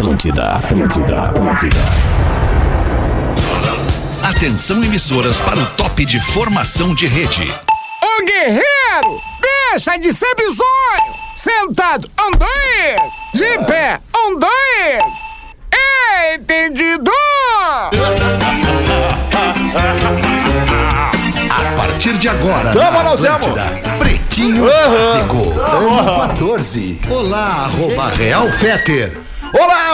Atlântida, Atlântida, Atlântida. Atenção emissoras para o top de formação de rede. Ô guerreiro, deixa de ser bizonho. Sentado, um, dois. De pé, um, dois. Entendido? A partir de agora, Tamo, na não tamo. Atlântida, Pretinho Básico, ano 14. Olá, arroba Real Feter.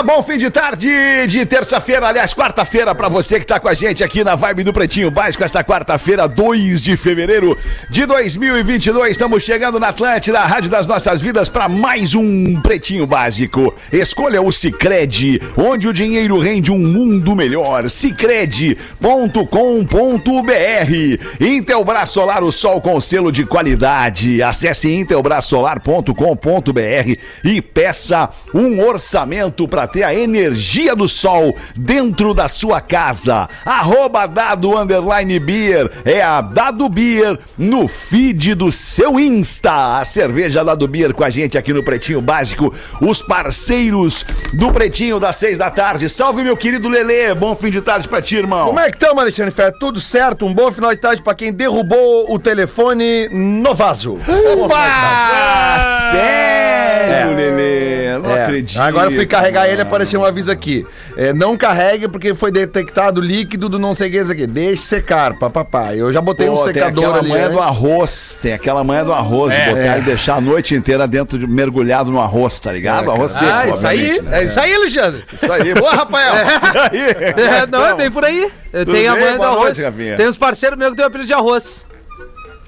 Bom fim de tarde de terça-feira, aliás, quarta-feira, pra você que tá com a gente aqui na Vibe do Pretinho Básico, esta quarta-feira, 2 de fevereiro de 2022. Estamos chegando na Atlântida, a Rádio das Nossas Vidas, para mais um Pretinho Básico. Escolha o Cicred, onde o dinheiro rende um mundo melhor. Cicred.com.br. Intelbras Solar, o sol com selo de qualidade. Acesse intelbrasolar.com.br e peça um orçamento para ter a energia do sol dentro da sua casa. Arroba Dado Underline Beer é a Dado Beer no feed do seu Insta. A cerveja Dado Beer com a gente aqui no Pretinho Básico. Os parceiros do Pretinho das seis da tarde. Salve, meu querido Lelê. Bom fim de tarde pra ti, irmão. Como é que estamos, Alexandre Fé? Tudo certo? Um bom final de tarde pra quem derrubou o telefone no vaso. Ah, sério, Lelê? Não É. acredito. Agora eu fui carregar ele, apareceu um aviso aqui. É, não carregue porque foi detectado líquido do não sei o que, aqui. Deixe secar, papapá. Eu já botei um Pô, tem secador aquela ali. manha do antes. arroz, tem aquela manha do arroz, de É. botar e deixar a noite inteira dentro de mergulhado no arroz, tá ligado? arroz seco. Ah, isso aí, né? é isso aí, Alexandre. Isso aí. Boa, Rafael. E aí? É, não, é bem por aí. Tenho a bem? manha do arroz. noite. Tem uns parceiros meus que tem o apelido de arroz.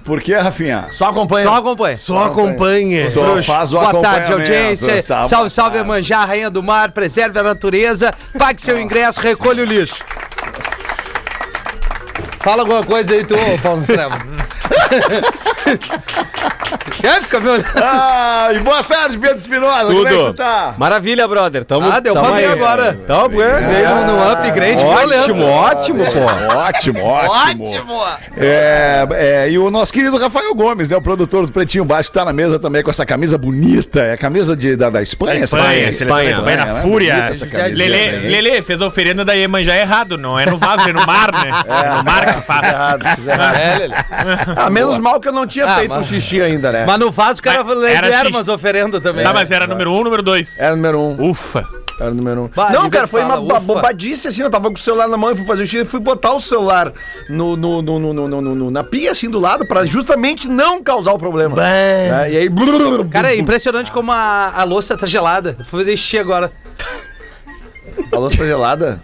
Por que, Rafinha? Só acompanha. Só acompanha. Só acompanha. Só faz o Boa tarde, audiência. Tá, salve, salve. Emanjá, rainha do mar. Preserve a natureza. Pague seu ingresso, recolha o lixo. Fala alguma coisa aí, tu, Paulo Estrela. Quer ficar me olhando? Ah, e boa tarde, Pedro Espinosa. Como é que tu tá? Maravilha, brother. Tamo, Ah, deu tamo pra ver aí. agora. Tamo bem. Veio num upgrade Ótimo, ótimo, pô. Ótimo, ótimo. Ótimo. É, é, e o nosso querido Rafael Gomes, né? O produtor do Pretinho Baixo, tá na mesa também com essa camisa bonita. É a camisa de, da, da Espanha? Espanha, seleção camisa? Espanha na né? fúria. Lele. Lele fez a oferenda da Iemanjá errado, não é no vaso, é no mar, né? É, no mar que faz. Errado, fiz errado. É. Ah, menos mal que eu não tinha Ah, feito mas- o xixi ainda, né? Mas no vaso o cara Mas era xixi. umas oferendas também. Tá, mas era número um, número dois. Era número um. Ufa. Era o número um. Bah, não, cara, foi fala, uma ufa. bobadice assim. Eu tava com o celular na mão e fui fazer o xixi e fui botar o celular no, no, no, no, no- no- no- na pia, assim, do lado, pra justamente não causar o problema. É, e aí. Cara, é impressionante como a, a louça tá gelada. Vou fazer xixi agora. A louça tá gelada?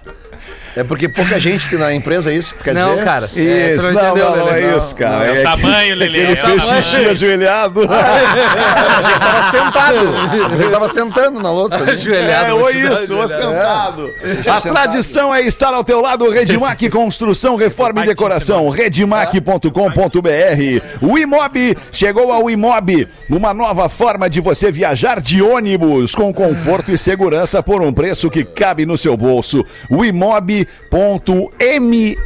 É porque pouca gente que na empresa é isso? que Quer não, dizer? cara. É, tu Isso, não, entendeu, não, não Lelê? é isso, cara. É o que- tamanho, Lele. Ele é o fez xixi ajoelhado. Eu tava sentado. Eu tava sentando na louça. Ajoelhado, É, vou ou isso, ou sentado. A tradição é estar ao teu lado, Redmac Construção, Reforma e Decoração, redmac.com.br. O Imob, chegou ao Imob, uma nova forma de você viajar de ônibus com conforto e segurança por um preço que cabe no seu bolso. O imob.me.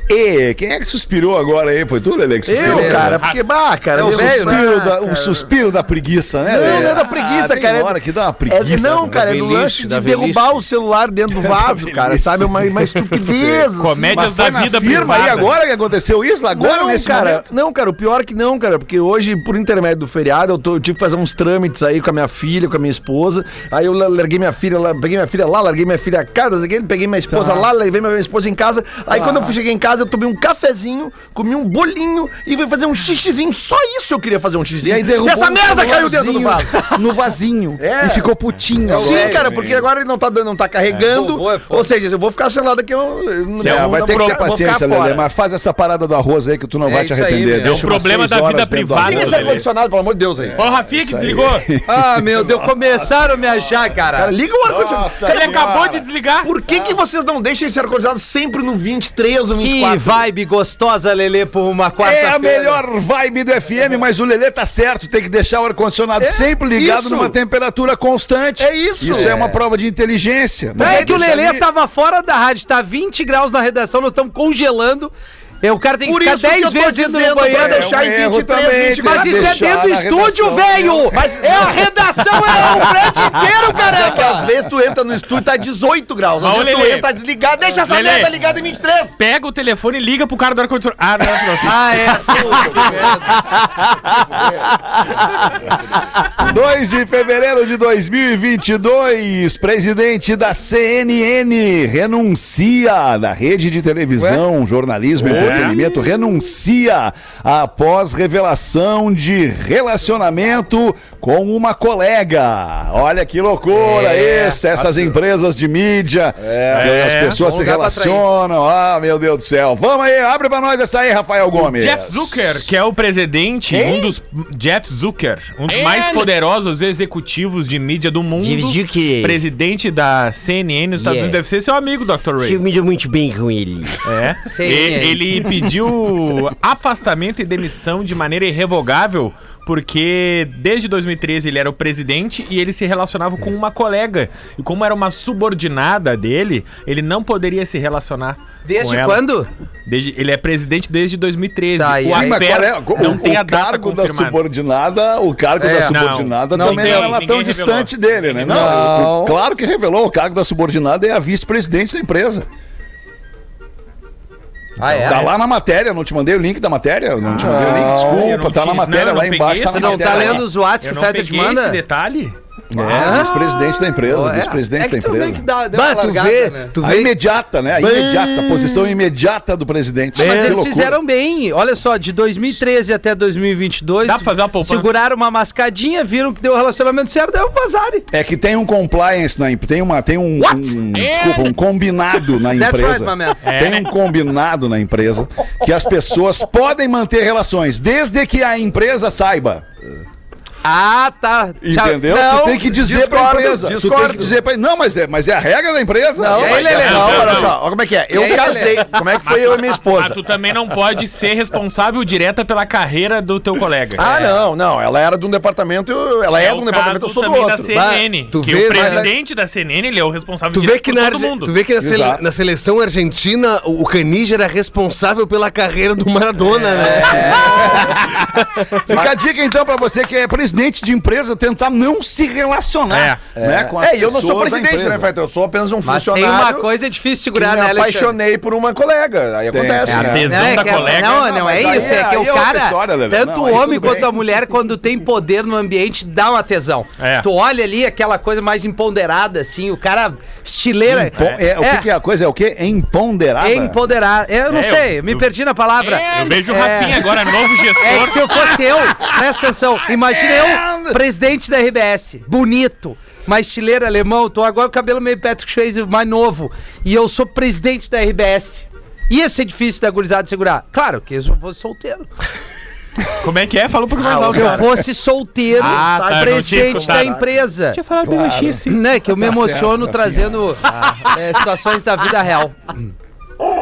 Quem é que suspirou agora aí? Foi tu, Lele, que suspirou? Eu, cara, porque, bah, cara, É o velho, né? Suspiro da- o suspiro da preguiça, né? Não, Lelê? não é da preguiça, Ah, cara. é- hora que dá uma É, preguiça. não, cara, é do lance de derrubar o celular dentro do vaso, cara, sabe? Uma, uma estupidez. assim. Comédias Mas foi da vida firma aí privada. agora que aconteceu isso? Agora, não, nesse cara, momento? não, cara, o pior é que não, cara, porque hoje, por intermédio do feriado, eu, tô- eu tive que fazer uns trâmites aí com a minha filha, com a minha esposa. Aí eu la- larguei minha filha lá, peguei minha filha lá, larguei minha filha a casa, peguei minha esposa lá, levei minha esposa em casa. Aí quando eu cheguei em casa, eu tomei um cafezinho, comi um bolinho e fui fazer um xixizinho. Só isso eu queria fazer um xixizinho. E aí derrubou essa um merda caiu dentro do vaso. No vasinho. É. E ficou putinho. Sim, agora. cara, porque agora ele não tá não tá carregando. vovô é foda. ou seja, eu vou ficar sem nada que eu. eu não- É, não- vai ter que ter paciência, Lelê, mas faz essa parada do arroz aí que tu não É vai te arrepender. É um problema da vida privada, Liga arroz. esse ar-condicionado, pelo amor de Deus aí. Ó, o Rafinha que desligou. Ah, meu Deus, começaram a me achar, cara. Liga o ar-condicionado. Ele acabou de desligar. Por que, que vocês não deixam esse ar-condicionado sempre no 23 ou que 24? vibe gostosa, Lelê, por uma quarta-feira. É a melhor vibe do FM, mas o Lelê tá certo, tem que deixar o ar-condicionado sempre ligado isso. numa temperatura constante. É isso. Isso é, É. uma prova de inteligência. Não é que o Lelê ali- tava fora da rádio, tá 20 graus na redação, nós estamos congelando. É, O cara tem que Por ficar isso que 10 eu tô vezes indo no banheiro. pra deixar em É um erro 23, também, 24. Mas isso é dentro do estúdio, velho! É a redação, é o prédio inteiro, É que caramba! às vezes tu entra no estúdio e tá 18 graus. Às Mas, vezes tu entra tá desligado. Deixa essa Lelê. merda ligada em 23. Pega o telefone e liga pro cara do ar-condicionado. Ah, não, não. Ah, é. 2 de fevereiro de 2022, presidente da CNN renuncia da rede de televisão, jornalismo e entretenimento, renuncia após revelação de relacionamento com uma colega. Olha que loucura É, isso, essas empresas de mídia, que as pessoas se relacionam. Ah, meu Deus do céu. Vamos aí, abre pra nós essa aí, Rafael Gomes. Jeff Zucker, que é o presidente, um dos. Jeff Zucker, um dos mais poderosos executivos de mídia do mundo. Jeff Zucker. Presidente da CNN nos Estados Yeah. Unidos. Deve ser seu amigo, Dr. Ray. Eu me dou muito bem com ele. É. CNN. E- Ele pediu afastamento e demissão de maneira irrevogável, porque desde 2013 ele era o presidente e ele se relacionava com uma colega. E como era uma subordinada dele, ele não poderia se relacionar. Desde com ela. quando? Desde- ele é presidente desde 2013. Tá, o Sim, mas affair qual é? O, não o tem a data cargo da subordinada, o cargo É. da subordinada Não, também não era tão revelou. distante dele, né? Não, Não. o- claro que revelou, o cargo da subordinada é a vice-presidente da empresa. Ah, é? Tá lá na matéria, não te mandei o link da matéria? Não te mandei o link, eu desculpa, tá na matéria lá embaixo, tá na não tá lendo os WhatsApp que o te peguei esse manda? detalhe. É, vice-presidente da empresa, é? vice-presidente É da tu vê empresa. que dá, deu Bah, tu largada, vê, né? tu A vê. imediata, né? A imediata, a posição imediata do presidente. Mas Que eles fizeram bem. Olha só, de 2013 até 2022. Dá pra fazer uma poupança? Seguraram uma mascadinha, viram que deu o relacionamento certo, deu vazarem. É que tem um compliance na empresa, tem uma tem um, um- desculpa, um combinado na That's empresa. right, my man. Tem um combinado na empresa que as pessoas podem manter relações desde que a empresa saiba. Ah, tá. Entendeu? Não, tu tem que dizer pra discordo, empresa. Tu tem discordo. que dizer pra Não, mas é, mas é a regra da empresa. Não, E mas- Lelê? não, Não, olha só, olha como é que é. Eu aí, casei. Lelê? Como é que foi eu e minha Mas esposa? tu também não pode ser responsável direta pela carreira do teu colega. Ah, não, não. Ela era de um departamento, eu- ela é, de um departamento, eu sou do também outro. da CNN. Bah, tu que vê, o mas- presidente da CNN, ele é o responsável Tu vê, direto que por na, todo mundo. tu vê que na, sele- na seleção argentina o o Canija era responsável pela carreira do Maradona, né? Fica a dica então pra você que é presidente de empresa tentar não se relacionar, né, com as É, e eu não sou presidente, né, Feito? Eu sou apenas um Mas tem funcionário. uma coisa difícil de que segurar, me né, Alexandre? apaixonei por uma colega. Aí acontece, É a né? tesão é da essa- colega. não, Não, é isso. É, é- que o é cara, história, tanto Não, o homem quanto bem. a mulher, quando tem poder no ambiente, dá uma tesão. É. Tu olha ali aquela coisa mais empoderada, assim, o cara estileira. Impon- é, o que, que é a coisa? É o quê? Empoderada? É empoderado. Eu não É, sei, eu- me perdi na palavra. Eu vejo o É. Rafinha agora, novo É gestor. se eu fosse eu, presta atenção, imagina eu, presidente da RBS, bonito, mas estileiro alemão, tô agora com o cabelo meio Patrick Swayze mais novo, e eu sou presidente da RBS. Ia ser difícil da gurizada segurar. Claro que se eu fosse solteiro. Como é que é? Fala um pouco mais alto. Se eu fosse solteiro, Ah, tá, presidente da empresa. Tinha falado bem baixinho assim. Né, que eu me Tá emociono certo, trazendo é, situações da vida real.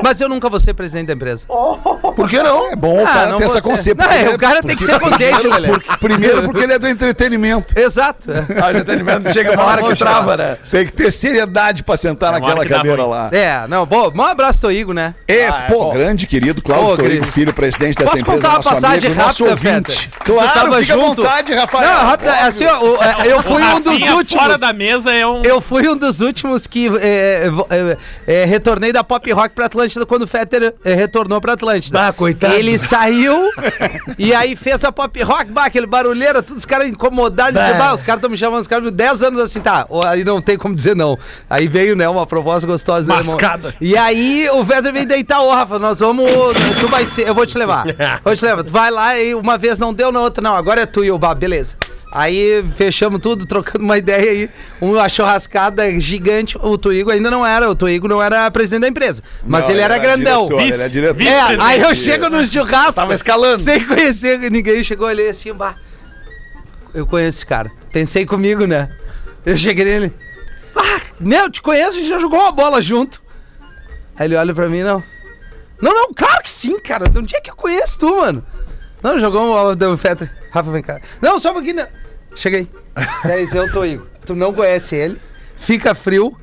Mas eu nunca vou ser presidente da empresa. Por que não? É bom o cara não ter essa concepção. Não, é, o cara tem que ser consciente, Lelê. Primeiro porque ele é do entretenimento. Exato. Ah, o entretenimento chega uma hora que trava, né? Tem que ter seriedade pra sentar É naquela cadeira lá. É, não, bom, um abraço, Toigo, né? Expo, grande querido Cláudio querido. Filho, presidente dessa Posso empresa, contar uma passagem rápida. Feta? Claro, Tu tava fica junto? à vontade, Rafael. Não, rápido, assim, ó, é, eu fui um dos últimos. fora da mesa é um... Eu fui um dos últimos que é, é, é, retornei da Pop Rock pra Atlântida quando o Fetter é, retornou pra Atlântida. Ah, coitado. Ele saiu e aí fez a Pop Rock, bah, aquele barulheiro, todos os caras incomodados. de, bah, os caras estão me chamando, os caras de 10 anos assim, tá, aí não tem como dizer não. Aí veio, né, uma proposta gostosa. né, irmão? Mascada. E aí o Fetter veio deitar, ô Rafa, nós vamos, tu vai ser, eu vou te levar. Vou te levar, tu vai lá e uma vez não deu, na outra não, agora é tu e o Bah, beleza. Aí fechamos tudo, trocando uma ideia aí. Uma churrascada gigante. O Tuigo ainda não era, o Tuigo não era presidente da empresa. Mas Não, ele era, grandão. diretor, ele é diretor. É, aí eu chego no churrasco. Tava escalando. Sem conhecer ninguém. Chegou ali assim, bah. Eu conheço esse cara. Pensei comigo, né? Eu cheguei nele. Ah, meu, eu te conheço, a gente já jogou uma bola junto. Aí ele olha pra mim, não. Não, não, claro que sim, cara. De onde é que eu conheço tu, mano? Não, jogou uma bola, deu um Fetter. Rafa, vem cá. Não, só um pouquinho. não. Cheguei. Isso, eu tô Igor. Tu não conhece ele, fica frio,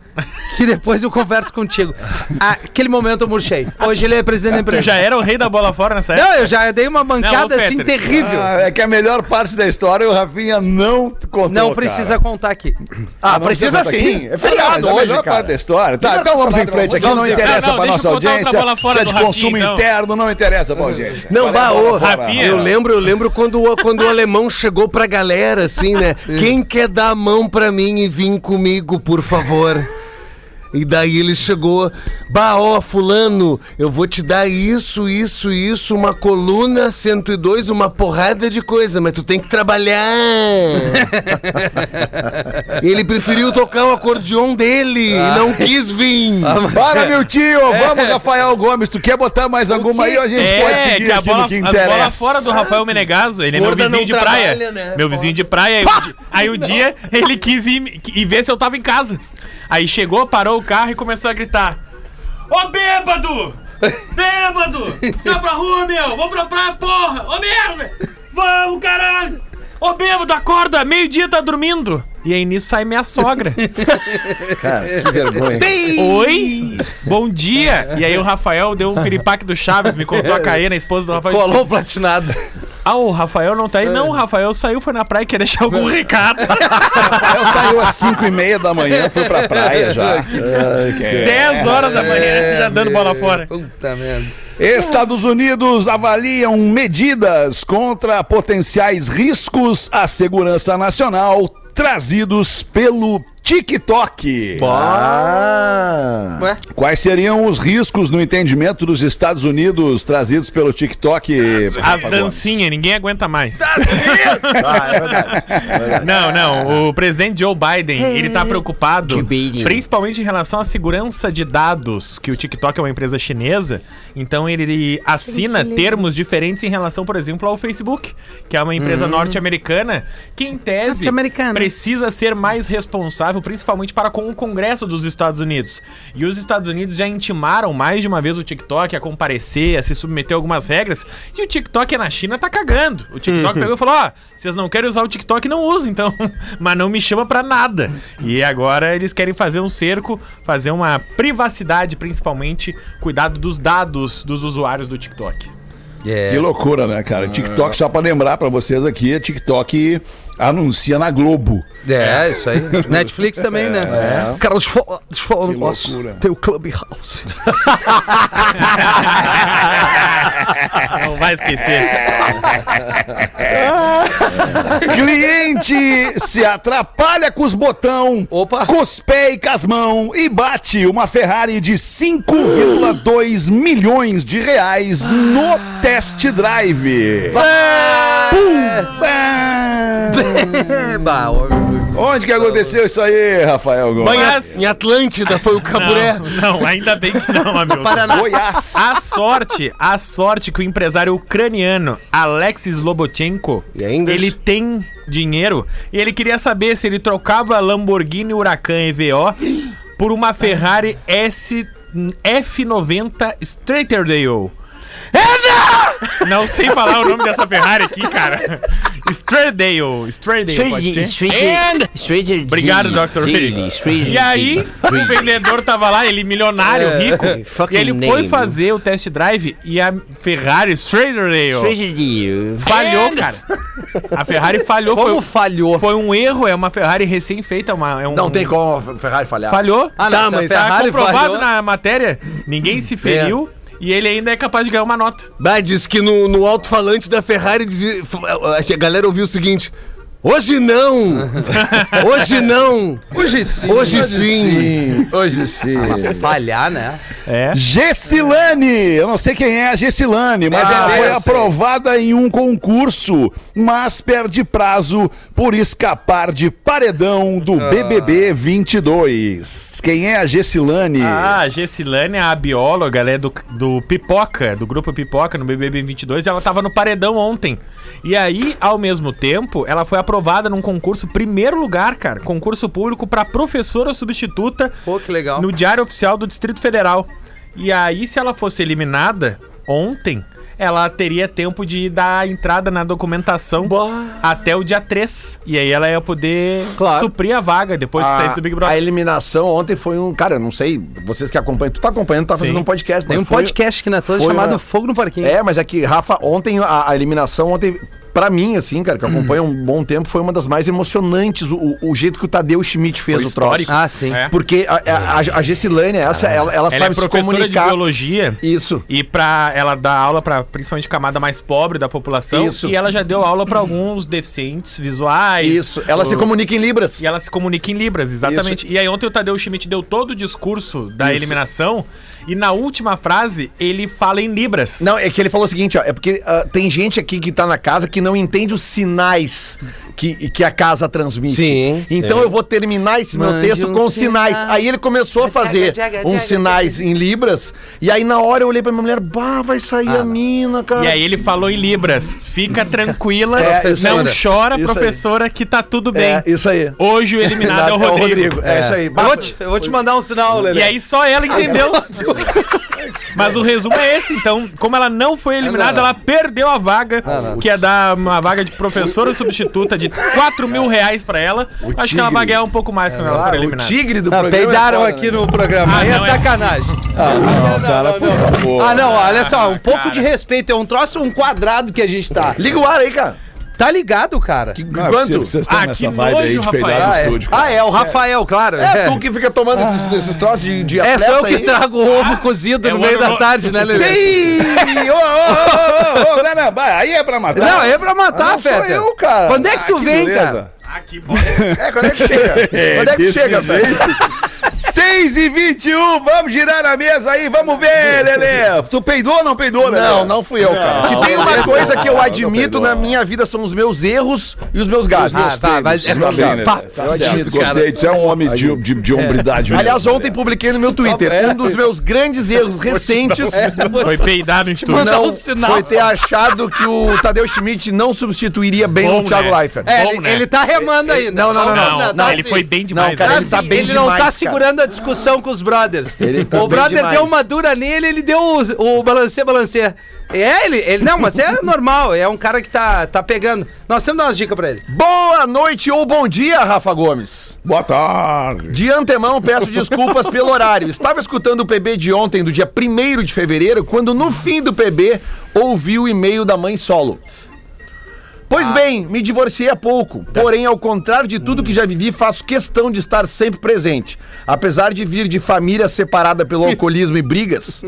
que depois eu converso contigo. Ah, Aquele momento eu murchei. Hoje ele é presidente da Tu empresa. já era o rei da bola fora nessa época? Não, eu já dei uma mancada Não, assim terrível. Ah, é que a melhor parte da história o Rafinha não contou. não precisa cara. contar aqui. Ah, não precisa contar sim. aqui? É feriado Ah, mas a hoje, melhor cara. parte da história. Tá, então vamos em frente aqui. Não interessa Não, não, pra nossa audiência. bola fora Se é de Rafinha, consumo então. interno, não interessa pra audiência. Não, Qual é a bah, bola ô, fora, Rafinha. Eu lembro, eu lembro quando, o- quando o alemão chegou pra galera, assim, né? Quem quer dar a mão pra mim e vir comigo, por favor? E daí ele chegou, bah, ó, fulano, eu vou te dar isso, isso, isso, uma coluna 102, uma porrada de coisa, mas tu tem que trabalhar. ele preferiu tocar o acordeon dele e não quis vir. Para, meu tio! É. Vamos, Rafael Gomes. Tu quer botar mais alguma aí ou a gente pode seguir que a aqui bola, no que a bola interessa? fora do Rafael Menegaso, ele é meu vizinho de praia. trabalha, né? Meu vizinho de praia. Aí, o dia ele quis ir, ir ver se eu tava em casa. Aí chegou, parou o carro e começou a gritar: Ô bêbado! Bêbado! Sai pra rua, meu! Vamos pra praia, porra! Ô merda! Vamos, caralho! Ô bêbado, acorda! Meio-dia tá dormindo! E aí nisso sai minha sogra. Cara, que vergonha. Oi! Bom dia! E aí o Rafael deu um piripaque do Chaves, me contou a Caena, a esposa do Rafael. Colou platinado. Ah, o Rafael não tá aí? Não, o Rafael saiu, foi na praia, quer deixar algum recado. Rafael saiu às 5 e meia da manhã, foi pra praia já. É. 10 horas da manhã, já dando bola fora. Puta merda. Estados Unidos avaliam medidas contra potenciais riscos à segurança nacional trazidos pelo TikTok. Ah. Quais seriam os riscos no entendimento dos Estados Unidos trazidos pelo TikTok? As dancinhas, ninguém aguenta mais. Ah, é verdade. Não, não. O presidente Joe Biden, ele tá preocupado, principalmente em relação à segurança de dados, que o TikTok é uma empresa chinesa, então ele assina termos diferentes em relação, por exemplo, ao Facebook, que é uma empresa norte-americana, que em tese Norte-americana. precisa ser mais responsável, principalmente para com o Congresso dos Estados Unidos. E os Estados Unidos já intimaram mais de uma vez o TikTok a comparecer, a se submeter a algumas regras, e o TikTok na China tá cagando. O TikTok pegou e falou: ó, vocês não querem usar o TikTok, não usem, então. Mas não me chama pra nada. E agora eles querem fazer um cerco, fazer uma privacidade, principalmente, cuidado dos dados dos usuários do TikTok. Que loucura, né, cara? TikTok, só pra lembrar pra vocês aqui, TikTok anuncia na Globo. É, isso aí. Netflix também, né? É. Cara, deixa eu falar, deixa eu falar um Que negócio. loucura. Tem o Clubhouse. Não vai esquecer. Cliente se atrapalha com os botão, Opa. com os pés e com as mãos e bate uma Ferrari de 5,2 milhões de reais no test drive. Pum! Bah, ó, Onde que aconteceu isso aí, Rafael Gomes? Mas- Em Atlântida foi o caburé. Não, não, ainda bem que não, amigo. Goiás. A sorte, a sorte que o empresário ucraniano Alexis Lobotchenko, ainda? ele tem dinheiro e ele queria saber se ele trocava a Lamborghini Huracan EVO por uma Ferrari S F90 Straighterdale. Não sei falar o nome dessa Ferrari aqui, cara. Straighterdale, Straighterdale, pode ser? And- Obrigado, Dr. Ray. E aí, o vendedor tava lá, ele milionário, rico, e ele foi fazer o test drive e a Ferrari Straighterdale falhou, cara. A Ferrari falhou. Como foi, falhou? foi um erro, é uma Ferrari recém-feita, uma, é um, Não tem como a Ferrari falhar. Falhou. Ah, não, Tá, mas Tá Ferrari comprovado falhou... na matéria, ninguém se feriu e ele ainda é capaz de ganhar uma nota. Bah, diz que no, no alto-falante da Ferrari dizia, f- a galera ouviu o seguinte: Hoje não! Hoje não! Hoje sim. Hoje sim! Hoje sim. Falhar, né? É. Gessilane, eu não sei quem é a Gessilane, mas Ah, ela eu foi aprovada em um concurso, mas perde prazo por escapar de paredão do Ah. BBB 22. Quem é a Gessilane? Ah, a Gessilane, a bióloga, ela é do, do Pipoca, do grupo Pipoca, no BBB 22, e ela tava no paredão ontem. E aí, ao mesmo tempo, ela foi aprovada num concurso, primeiro lugar, cara, concurso público pra professora substituta Pô, que legal. no Diário Oficial do Distrito Federal. E aí, se ela fosse eliminada ontem, ela teria tempo de dar entrada na documentação até o dia 3. E aí ela ia poder Claro. suprir a vaga depois que saísse do Big a Brother. eliminação ontem foi um. Cara, eu não sei, vocês que acompanham. Tu tá acompanhando, tá fazendo Sim. um podcast. Tem um foi- podcast aqui na foi chamado uma- Fogo no Parquinho. É, mas é que, Rafa, ontem, a, a eliminação ontem, pra mim, assim, cara, que Hum. acompanha um bom tempo, foi uma das mais emocionantes, o, o- jeito que o Tadeu Schmidt fez Foi o troço. Ah, sim. É. Porque a, a, a, a Gessilane, essa, ela, ela Ela sabe é se professora de comunicar. biologia. Isso. E pra ela dar aula pra principalmente camada mais pobre da população. Isso. E ela já deu aula pra alguns deficientes visuais. Isso. Ela se O- comunica em Libras. E ela se comunica em Libras, exatamente. E aí ontem o Tadeu Schmidt deu todo o discurso da Isso. eliminação. E na última frase, ele fala em Libras. Não, é que ele falou o seguinte, ó, é porque ah, tem gente aqui que tá na casa que não entende os sinais que, que a casa transmite. Sim, Então sim. eu vou terminar esse meu Mande texto um com sinais. sinal. Aí ele começou a fazer Jaga, jaga, uns jaga, sinais em libras, e aí na hora eu olhei pra minha mulher, bah, vai sair Ah, a mina, cara. E aí ele falou em Libras. Fica tranquila, É, não chora, Isso aí. professora, que tá tudo bem. É, isso aí. Hoje o eliminado é o Rodrigo. É, isso aí. Eu vou, te, eu vou te mandar um sinal, Lelê. E aí só ela entendeu. Mas o resumo é esse, então, como ela não foi eliminada, ela perdeu a vaga, que ia dar uma vaga de professora substituta de 4 mil reais pra ela. Acho que ela vai ganhar um pouco mais quando ela for Ah, o eliminada. tigre do Não, programa. peidaram é foda, aqui né? no programa. Ah, Aí é não, é- sacanagem. Ah, não, cara, por favor. Ah, não, olha só, um pouco cara. de respeito. É um troço, um quadrado que a gente tá. Liga o ar aí, cara. Tá ligado, cara? Que, Não, é quanto? vocês estão Ah, nessa que vibe aí nojo, de peidar Rafael. no Ah, é. estúdio. Ah, é, o Rafael, claro. É, tu que fica tomando esses, esses troços de, de É, sou eu que aí. trago o ovo cozido é no meio ovo- da tarde, né, Lelê? Ih, ô, ô, ô, ô, ô, não, não, vai, aí é pra matar. Não, é pra matar, sou Feta. eu, cara. Quando é que tu Ah, que vem, beleza. cara? Ah, que bom. É, quando é que chega? Quando é que chega, velho? 6 e 21, vamos girar a mesa aí, vamos ver, Lelê. Tu peidou ou não peidou, Lelê? Não, não fui eu, cara. Se tem uma coisa que eu admito na minha vida são os meus erros e os meus gastos. Ah, tá, mas é Tá bem, né? Tá eu certo, gostei. Tu é um homem de, de, de hombridade mesmo, Aliás, ontem publiquei no meu Twitter um dos meus grandes erros recentes. Foi peidar no estúdio. Não foi ter achado que o Tadeu Schmidt não substituiria bem Bom, o Thiago né? Leifert. É, Bom, ele, né? ele tá remando ainda. Não, não, não, não. Não, tá ele foi bem demais. Não, cara, né? ele tá bem ele não demais, tá cara. A discussão com os brothers. Ele tá o brother demais. deu uma dura nele, ele deu o, o balancê, balancê. É, ele, ele. Não, mas é normal, é um cara que tá, tá pegando. Nós temos que dar umas dicas pra ele. Boa noite ou bom dia, Rafa Gomes. Boa tarde. De antemão, peço desculpas pelo horário. Estava escutando o PB de ontem, do dia 1 de fevereiro, quando no fim do PB ouvi o e-mail da mãe solo. Pois bem, me divorciei há pouco. Porém, ao contrário de tudo que já vivi, faço questão de estar sempre presente. Apesar de vir de família separada pelo alcoolismo e brigas,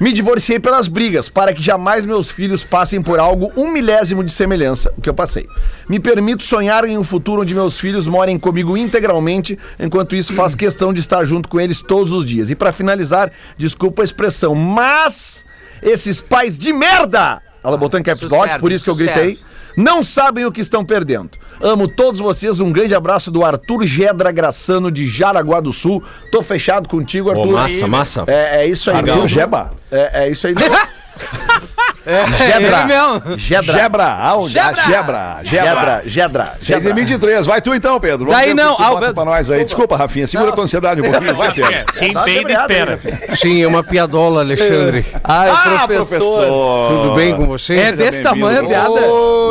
me divorciei pelas brigas, para que jamais meus filhos passem por algo um milésimo de semelhança, o que eu passei. Me permito sonhar em um futuro onde meus filhos morem comigo integralmente, enquanto isso faço questão de estar junto com eles todos os dias. E para finalizar, desculpa a expressão, mas esses pais de merda! Ela botou em caps lock, por isso que eu gritei. Não sabem o que estão perdendo. Amo todos vocês. Um grande abraço do Arthur Gedra Graçano de Jaraguá do Sul. Tô fechado contigo, Arthur. massa, massa. É, é isso aí. Arthur mesmo. Jeba. É, é isso aí. É, Gedra. ele mesmo. Gedra. Gebra, aonde? Gebra. Ah, Gebra. Gedra. Gebra. Gedra. 6 e 23, vai tu então, Pedro. Vamos Daí não, ah, Pedro- pra nós aí. Desculpa, Rafinha, segura a tua ansiedade um pouquinho, vai, Pedro. Quem peida, aí, espera. Sim, é uma piadola, Alexandre. Ai, Ah, professor. Tudo bem com você? É desse tamanho a piada.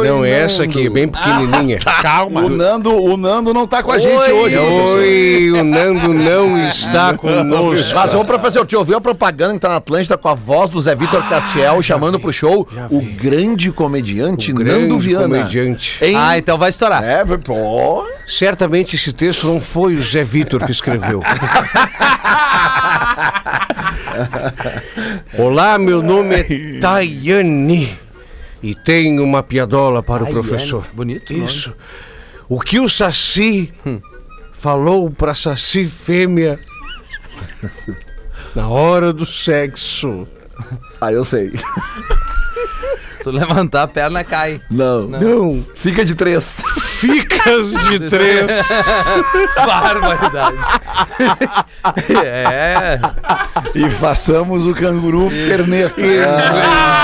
Não, é essa aqui, bem pequenininha. Calma. O Nando, o Nando não tá com a gente hoje. Oi, o Nando não está conosco. Mas, ô professor, te ouviu a propaganda que tá na Atlântida com a voz do Zé Vitor Castiel chamando pro show o grande comediante Nando Grande Viana. comediante. Em... Ah, então vai estourar. É, pô. Certamente esse texto não foi o Zé Vitor que escreveu. Olá, meu nome é Tayane e tenho uma piadola para o professor. Bonito nome. Isso. O que o Saci falou para Saci fêmea na hora do sexo? Ah, eu sei. Tu levantar a perna, cai. Não. Não. Fica de três. Ficas de três. Barbaridade. é. E façamos o canguru perneta.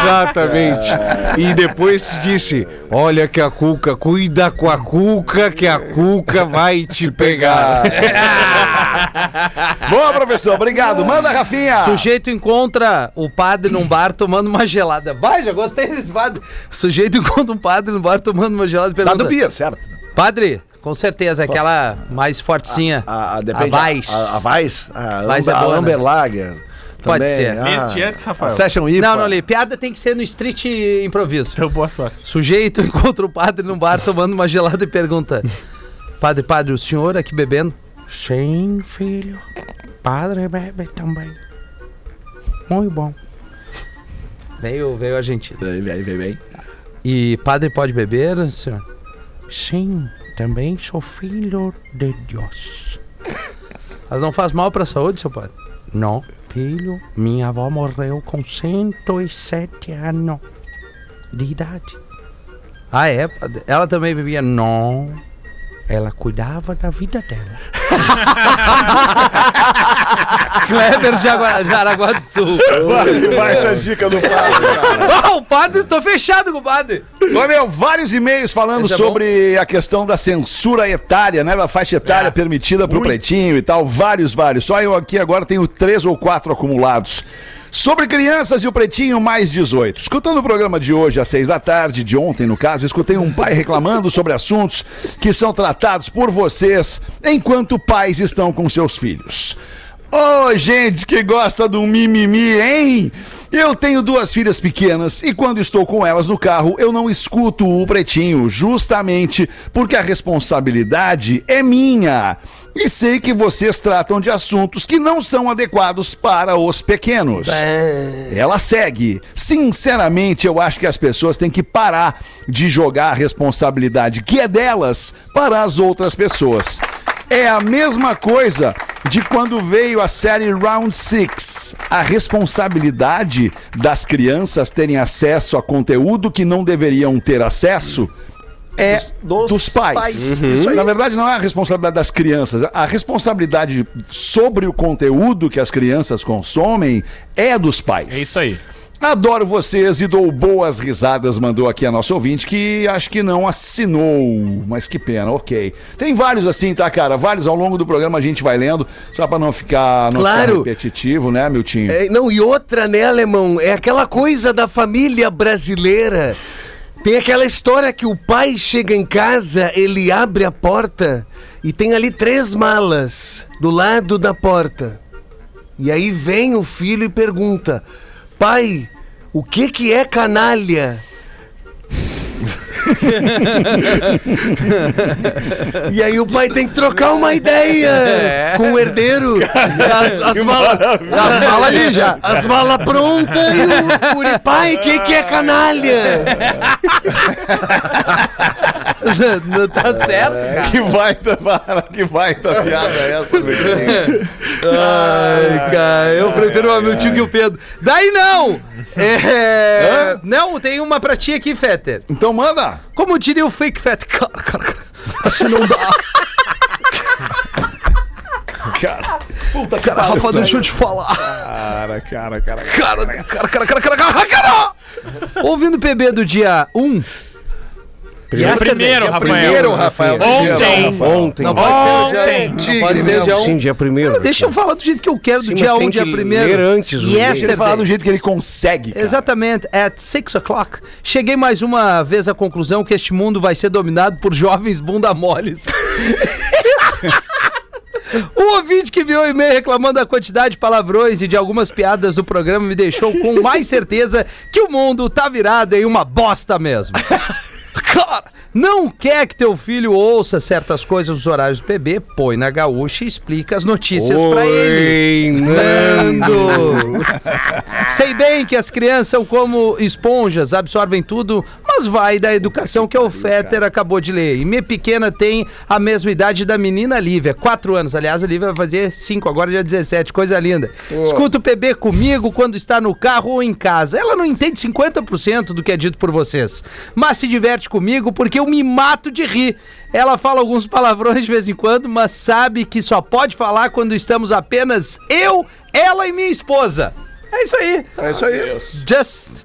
Exatamente. E depois disse: Olha que a Cuca, cuida com a Cuca, que a Cuca vai te pegar. Boa, professor. Obrigado. Manda, Rafinha. Sujeito encontra o padre num bar tomando uma gelada. Vai, já gostei desse padre. Sujeito encontra um padre no bar tomando uma gelada e pergunta... do Bia, certo? Padre, com certeza, aquela mais fortinha. A, a, depende, A Weiss. A, a Weiss. A, Weiss é boa, a né? Amber Lager. Pode também, ser. ah, Este antes, Rafael. a Session IPA. Não, não, Lê. Piada tem que ser no street improviso. Então, boa sorte. Sujeito encontra o padre num bar tomando uma gelada e pergunta: Padre, padre, o senhor aqui bebendo? Sim, filho. Padre bebe também. Muito bom. Veio, veio argentino. Vem, vem, vem, vem. E padre pode beber, senhor? Sim, também sou filho de Deus. Mas não faz mal pra saúde, seu padre? Não, filho. Minha avó morreu com 107 anos de idade. Ah, é? Ela também bebia? Não. Ela cuidava da vida dela. Kleber de Agua- Jaraguá do Sul. Que baita dica do padre. Ah, o padre, tô fechado com o padre. Ô, meu, vários e-mails falando Esse é sobre a questão da censura etária, né? Da faixa etária permitida pro pretinho e tal. Vários, vários. Só eu aqui agora tenho três ou quatro acumulados. Sobre crianças e o pretinho mais 18. Escutando o programa de hoje, às seis da tarde, de ontem no caso, escutei um pai reclamando sobre assuntos que são tratados por vocês enquanto pais estão com seus filhos. Ô, gente que gosta do mimimi, hein? Eu tenho duas filhas pequenas e quando estou com elas no carro, eu não escuto o pretinho, justamente porque a responsabilidade é minha. E sei que vocês tratam de assuntos que não são adequados para os pequenos. Ela segue. Sinceramente, eu acho que as pessoas têm que parar de jogar a responsabilidade que é delas para as outras pessoas. É a mesma coisa de quando veio a série Round Six. A responsabilidade das crianças terem acesso a conteúdo que não deveriam ter acesso é dos, dos pais. pais. Aí. Na verdade, não é a responsabilidade das crianças. A responsabilidade sobre o conteúdo que as crianças consomem é dos pais. É isso aí. Adoro vocês e dou boas risadas, mandou aqui a nossa ouvinte, que acho que não assinou, mas que pena, ok. Tem vários assim, tá, cara? Vários ao longo do programa a gente vai lendo, só pra não ficar, não ficar Claro. repetitivo, né, Miltinho? É, não, e outra, né, alemão? É aquela coisa da família brasileira. Tem aquela história que o pai chega em casa, ele abre a porta e tem ali três malas do lado da porta. E aí vem o filho e pergunta: Pai, o que que é canalha? e aí o pai tem que trocar uma ideia com o herdeiro. As, as malas as malas ali já. As malas prontas e o guri, pai, o que que é canalha? não tá certo, cara. Que baita, para, que baita piada é essa, Miltinho? Ai, cara, eu prefiro o Hamilton que o Pedro. Daí não! É. Não, tem uma pra ti aqui, Fetter. Então manda! Como diria o fake Fetter? Cara, cara, cara. Assim não dá. Cara, puta que Cara, Rafa, deixa eu te falar. Cara, cara, cara. Cara, cara, cara, cara, cara, cara, cara. Ouvindo o PB do dia 1. Dia primeiro, Rafael. Primeiro, Rafael. Ontem. Ontem. Não pode ser o dia Ontem. 1. Não pode ser dia 1. Sim, dia primeiro. Deixa eu falar do jeito que eu quero, do Sim, dia mas 1, tem dia que 1. ler antes Deixa ele Yesterday. falar do jeito que ele consegue, cara. Exatamente, at 6 o'clock. Cheguei mais uma vez à conclusão que este mundo vai ser dominado por jovens bunda moles. O ouvinte que viu o e-mail reclamando da quantidade de palavrões e de algumas piadas do programa me deixou com mais certeza que o mundo tá virado em uma bosta mesmo. Cara, não quer que teu filho ouça certas coisas nos horários do PB? Põe na gaúcha e explica as notícias pra ele. Nando! Sei bem que as crianças são como esponjas, absorvem tudo, mas vai da educação que o Fetter acabou de ler. E minha pequena tem a mesma idade da menina Lívia, 4 anos. Aliás, a Lívia vai fazer 5, agora já 17, coisa linda. Escuta o PB comigo quando está no carro ou em casa. Ela não entende 50% do que é dito por vocês, mas se diverte comigo porque eu me mato de rir. Ela fala alguns palavrões de vez em quando, mas sabe que só pode falar quando estamos apenas eu, ela e minha esposa. É isso aí. É isso aí. Just.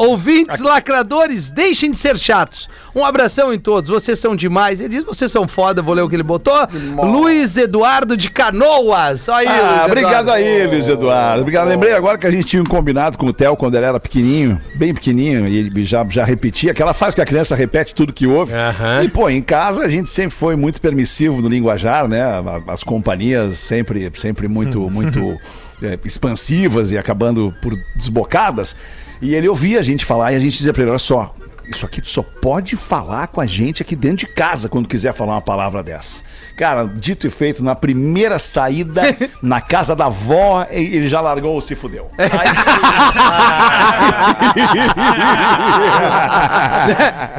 Ouvintes lacradores, deixem de ser chatos. Um abração em todos, vocês são demais. Ele diz, vocês são foda, vou ler o que ele botou. Luiz Eduardo de Canoas. Aí, Ah, Luiz obrigado aí, Luiz Eduardo. Obrigado. Lembrei agora que a gente tinha um combinado com o Theo quando ele era pequenininho, bem pequenininho, e ele já, já repetia. Aquela fase que a criança repete tudo que ouve. Aham. E, pô, em casa a gente sempre foi muito permissivo no linguajar, né? As companhias sempre, sempre muito, muito é, expansivas e acabando por desbocadas. E ele ouvia a gente falar e a gente dizia pra ele: olha só. Isso aqui tu só pode falar com a gente aqui dentro de casa quando quiser falar uma palavra dessa. Cara, dito e feito, na primeira saída, na casa da avó, ele já largou o se fudeu.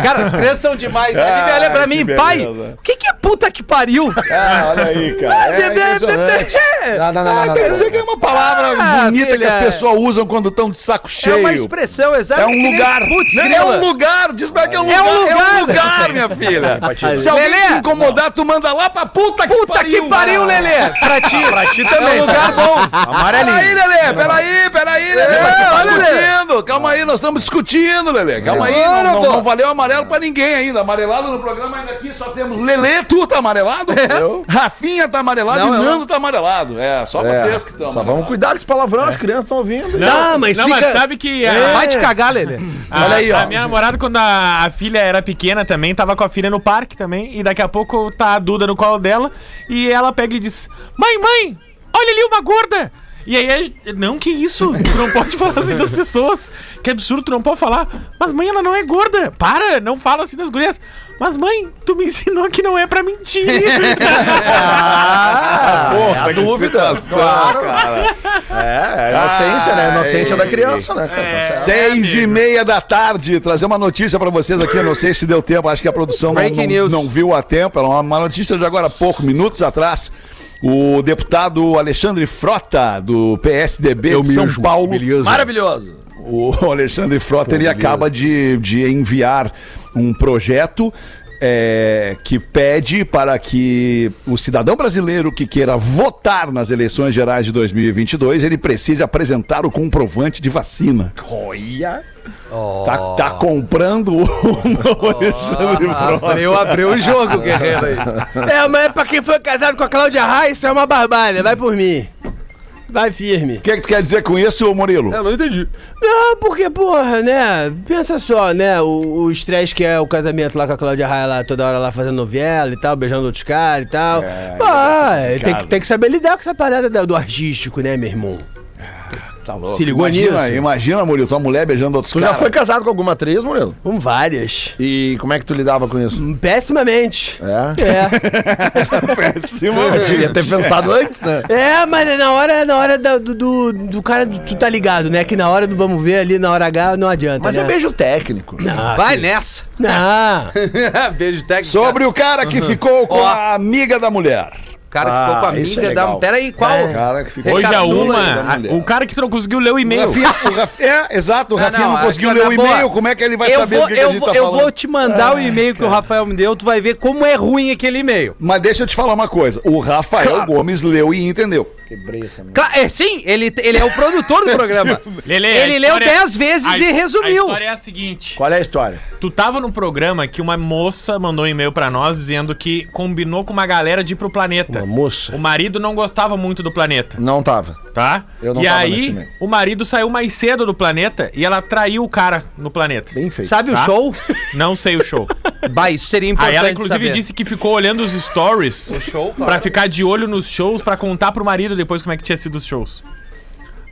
Cara, as crianças são demais. Né? Ah, Ele olha pra mim, beleza. pai, o que, que é puta que pariu? Ah, olha aí, cara. É impressionante. Não, não, não, Ah, não, tem que não. dizer que é uma palavra Ah, bonita filha. que as pessoas usam quando estão de saco É cheio. uma expressão exata. É um lugar. Putz, Não, é um lugar. Diz pra que é um É lugar. um É lugar. um lugar, minha filha. Se alguém Lelê. te incomodar, tu manda lá pra puta que Puta pariu. que pariu, Lelê. Pra ti. Pra ti também. É um lugar bom. Peraí, Lelê, peraí, peraí, Lelê. É, olha. Calma aí, nós estamos discutindo, Lelê. Calma aí, não, valeu amarelo pra ninguém ainda. Amarelado no programa ainda aqui só temos Lelê, tu tá amarelado? Rafinha tá amarelado e Nando tá amarelado. É, só vocês que estão. Só vamos cuidar desse palavrão, as crianças estão ouvindo. Não, mas não, fica- mas sabe que a, Vai te cagar, Lelê. a- Olha aí, ó. a minha namorada, quando a, a filha era pequena também, tava com a filha no parque também, e daqui a pouco tá a Duda no colo dela, e ela pega e diz: Mãe, mãe, olha ali uma gorda! E aí, é- não, que isso? Tu não pode falar assim das pessoas. Que absurdo, tu não pode falar. Mas mãe, ela não é gorda. Para, não fala assim das gurias. Mas mãe, tu me ensinou que não é pra mentir. Ah, Porra, é a que dúvida. Claro. cara. É, é a inocência, né? A inocência da criança, né? cara? Tá certo. Seis e meia da tarde, trazer uma notícia pra vocês aqui, eu não sei se deu tempo, acho que a produção não, não- não viu a tempo, é uma, notícia de agora há pouco, minutos atrás. O deputado Alexandre Frota, do PSDB de São Paulo, Maravilhoso. O Alexandre Frota, ele acaba de, de enviar um projeto é, que pede para que o cidadão brasileiro que queira votar nas eleições gerais de 2022, ele precise apresentar o comprovante de vacina. Olha. Tá, tá comprando o Alexandre Frota. Abriu, abriu o jogo, guerreiro aí. É, mas pra quem foi casado com a Cláudia Raia, isso é uma barbárie. Vai por mim. Vai firme. O que, é que tu quer dizer com isso, Murilo? Eu não entendi. Não, porque, porra, né? Pensa só, né? O o estresse que é o casamento lá com a Cláudia Raia lá, toda hora lá fazendo novela e tal, beijando outros caras e tal. É, ah, é tem, complicado. que, tem que saber lidar com essa parada da- do artístico, né, meu irmão? Tá louco. Se ligou imagina, nisso? Imagina, Murilo, tua mulher beijando outros Tu já caras. foi casado com alguma atriz, Murilo? Com várias. E como é que tu lidava com isso? Pessimamente. É? É. Péssimo. Devia ter pensado antes, né? É, mas é na hora, na hora do, do, do cara, do- tu tá ligado, né? Que na hora do vamos ver ali, na hora H, não adianta. Mas né? é beijo técnico. Vai nessa. Não. Beijo técnico. Sobre o cara que ficou com Ó. a amiga da mulher. O cara que ficou com a Ah, isso é amiga da. legal. Pera aí, qual? O cara que ficou Hoje a Recapitula uma, a- o cara que não conseguiu ler o O e-mail. Rafinha, o Rafinha- é, exato, o Não, Rafinha não, não, conseguiu é ler o e-mail, como é que ele vai Eu saber vou, do que, que a eu, gente vou, tá eu falando? vou te mandar o e-mail que o Rafael me deu, tu vai ver como é ruim aquele e-mail. Mas deixa eu te falar uma coisa, o Rafael Gomes leu e entendeu. Quebrei essa. Claro, é, sim, ele, ele é o produtor do programa. Lelê, ele leu história- 10 vezes a- e resumiu. A história é a seguinte: Qual é a história? tu tava num programa que uma moça mandou um e-mail pra nós dizendo que combinou com uma galera de ir pro planeta. Uma moça? O marido não gostava muito do planeta, Não tava. tá? Eu não e tava aí, o marido saiu mais cedo do planeta e ela traiu o cara no planeta. Bem feito. Sabe Tá? o show? Não sei o show. Bah, isso seria importante Aí ela inclusive saber. disse que ficou olhando os stories show, pra ficar de olho nos shows, pra contar pro marido depois como é que tinha sido os shows.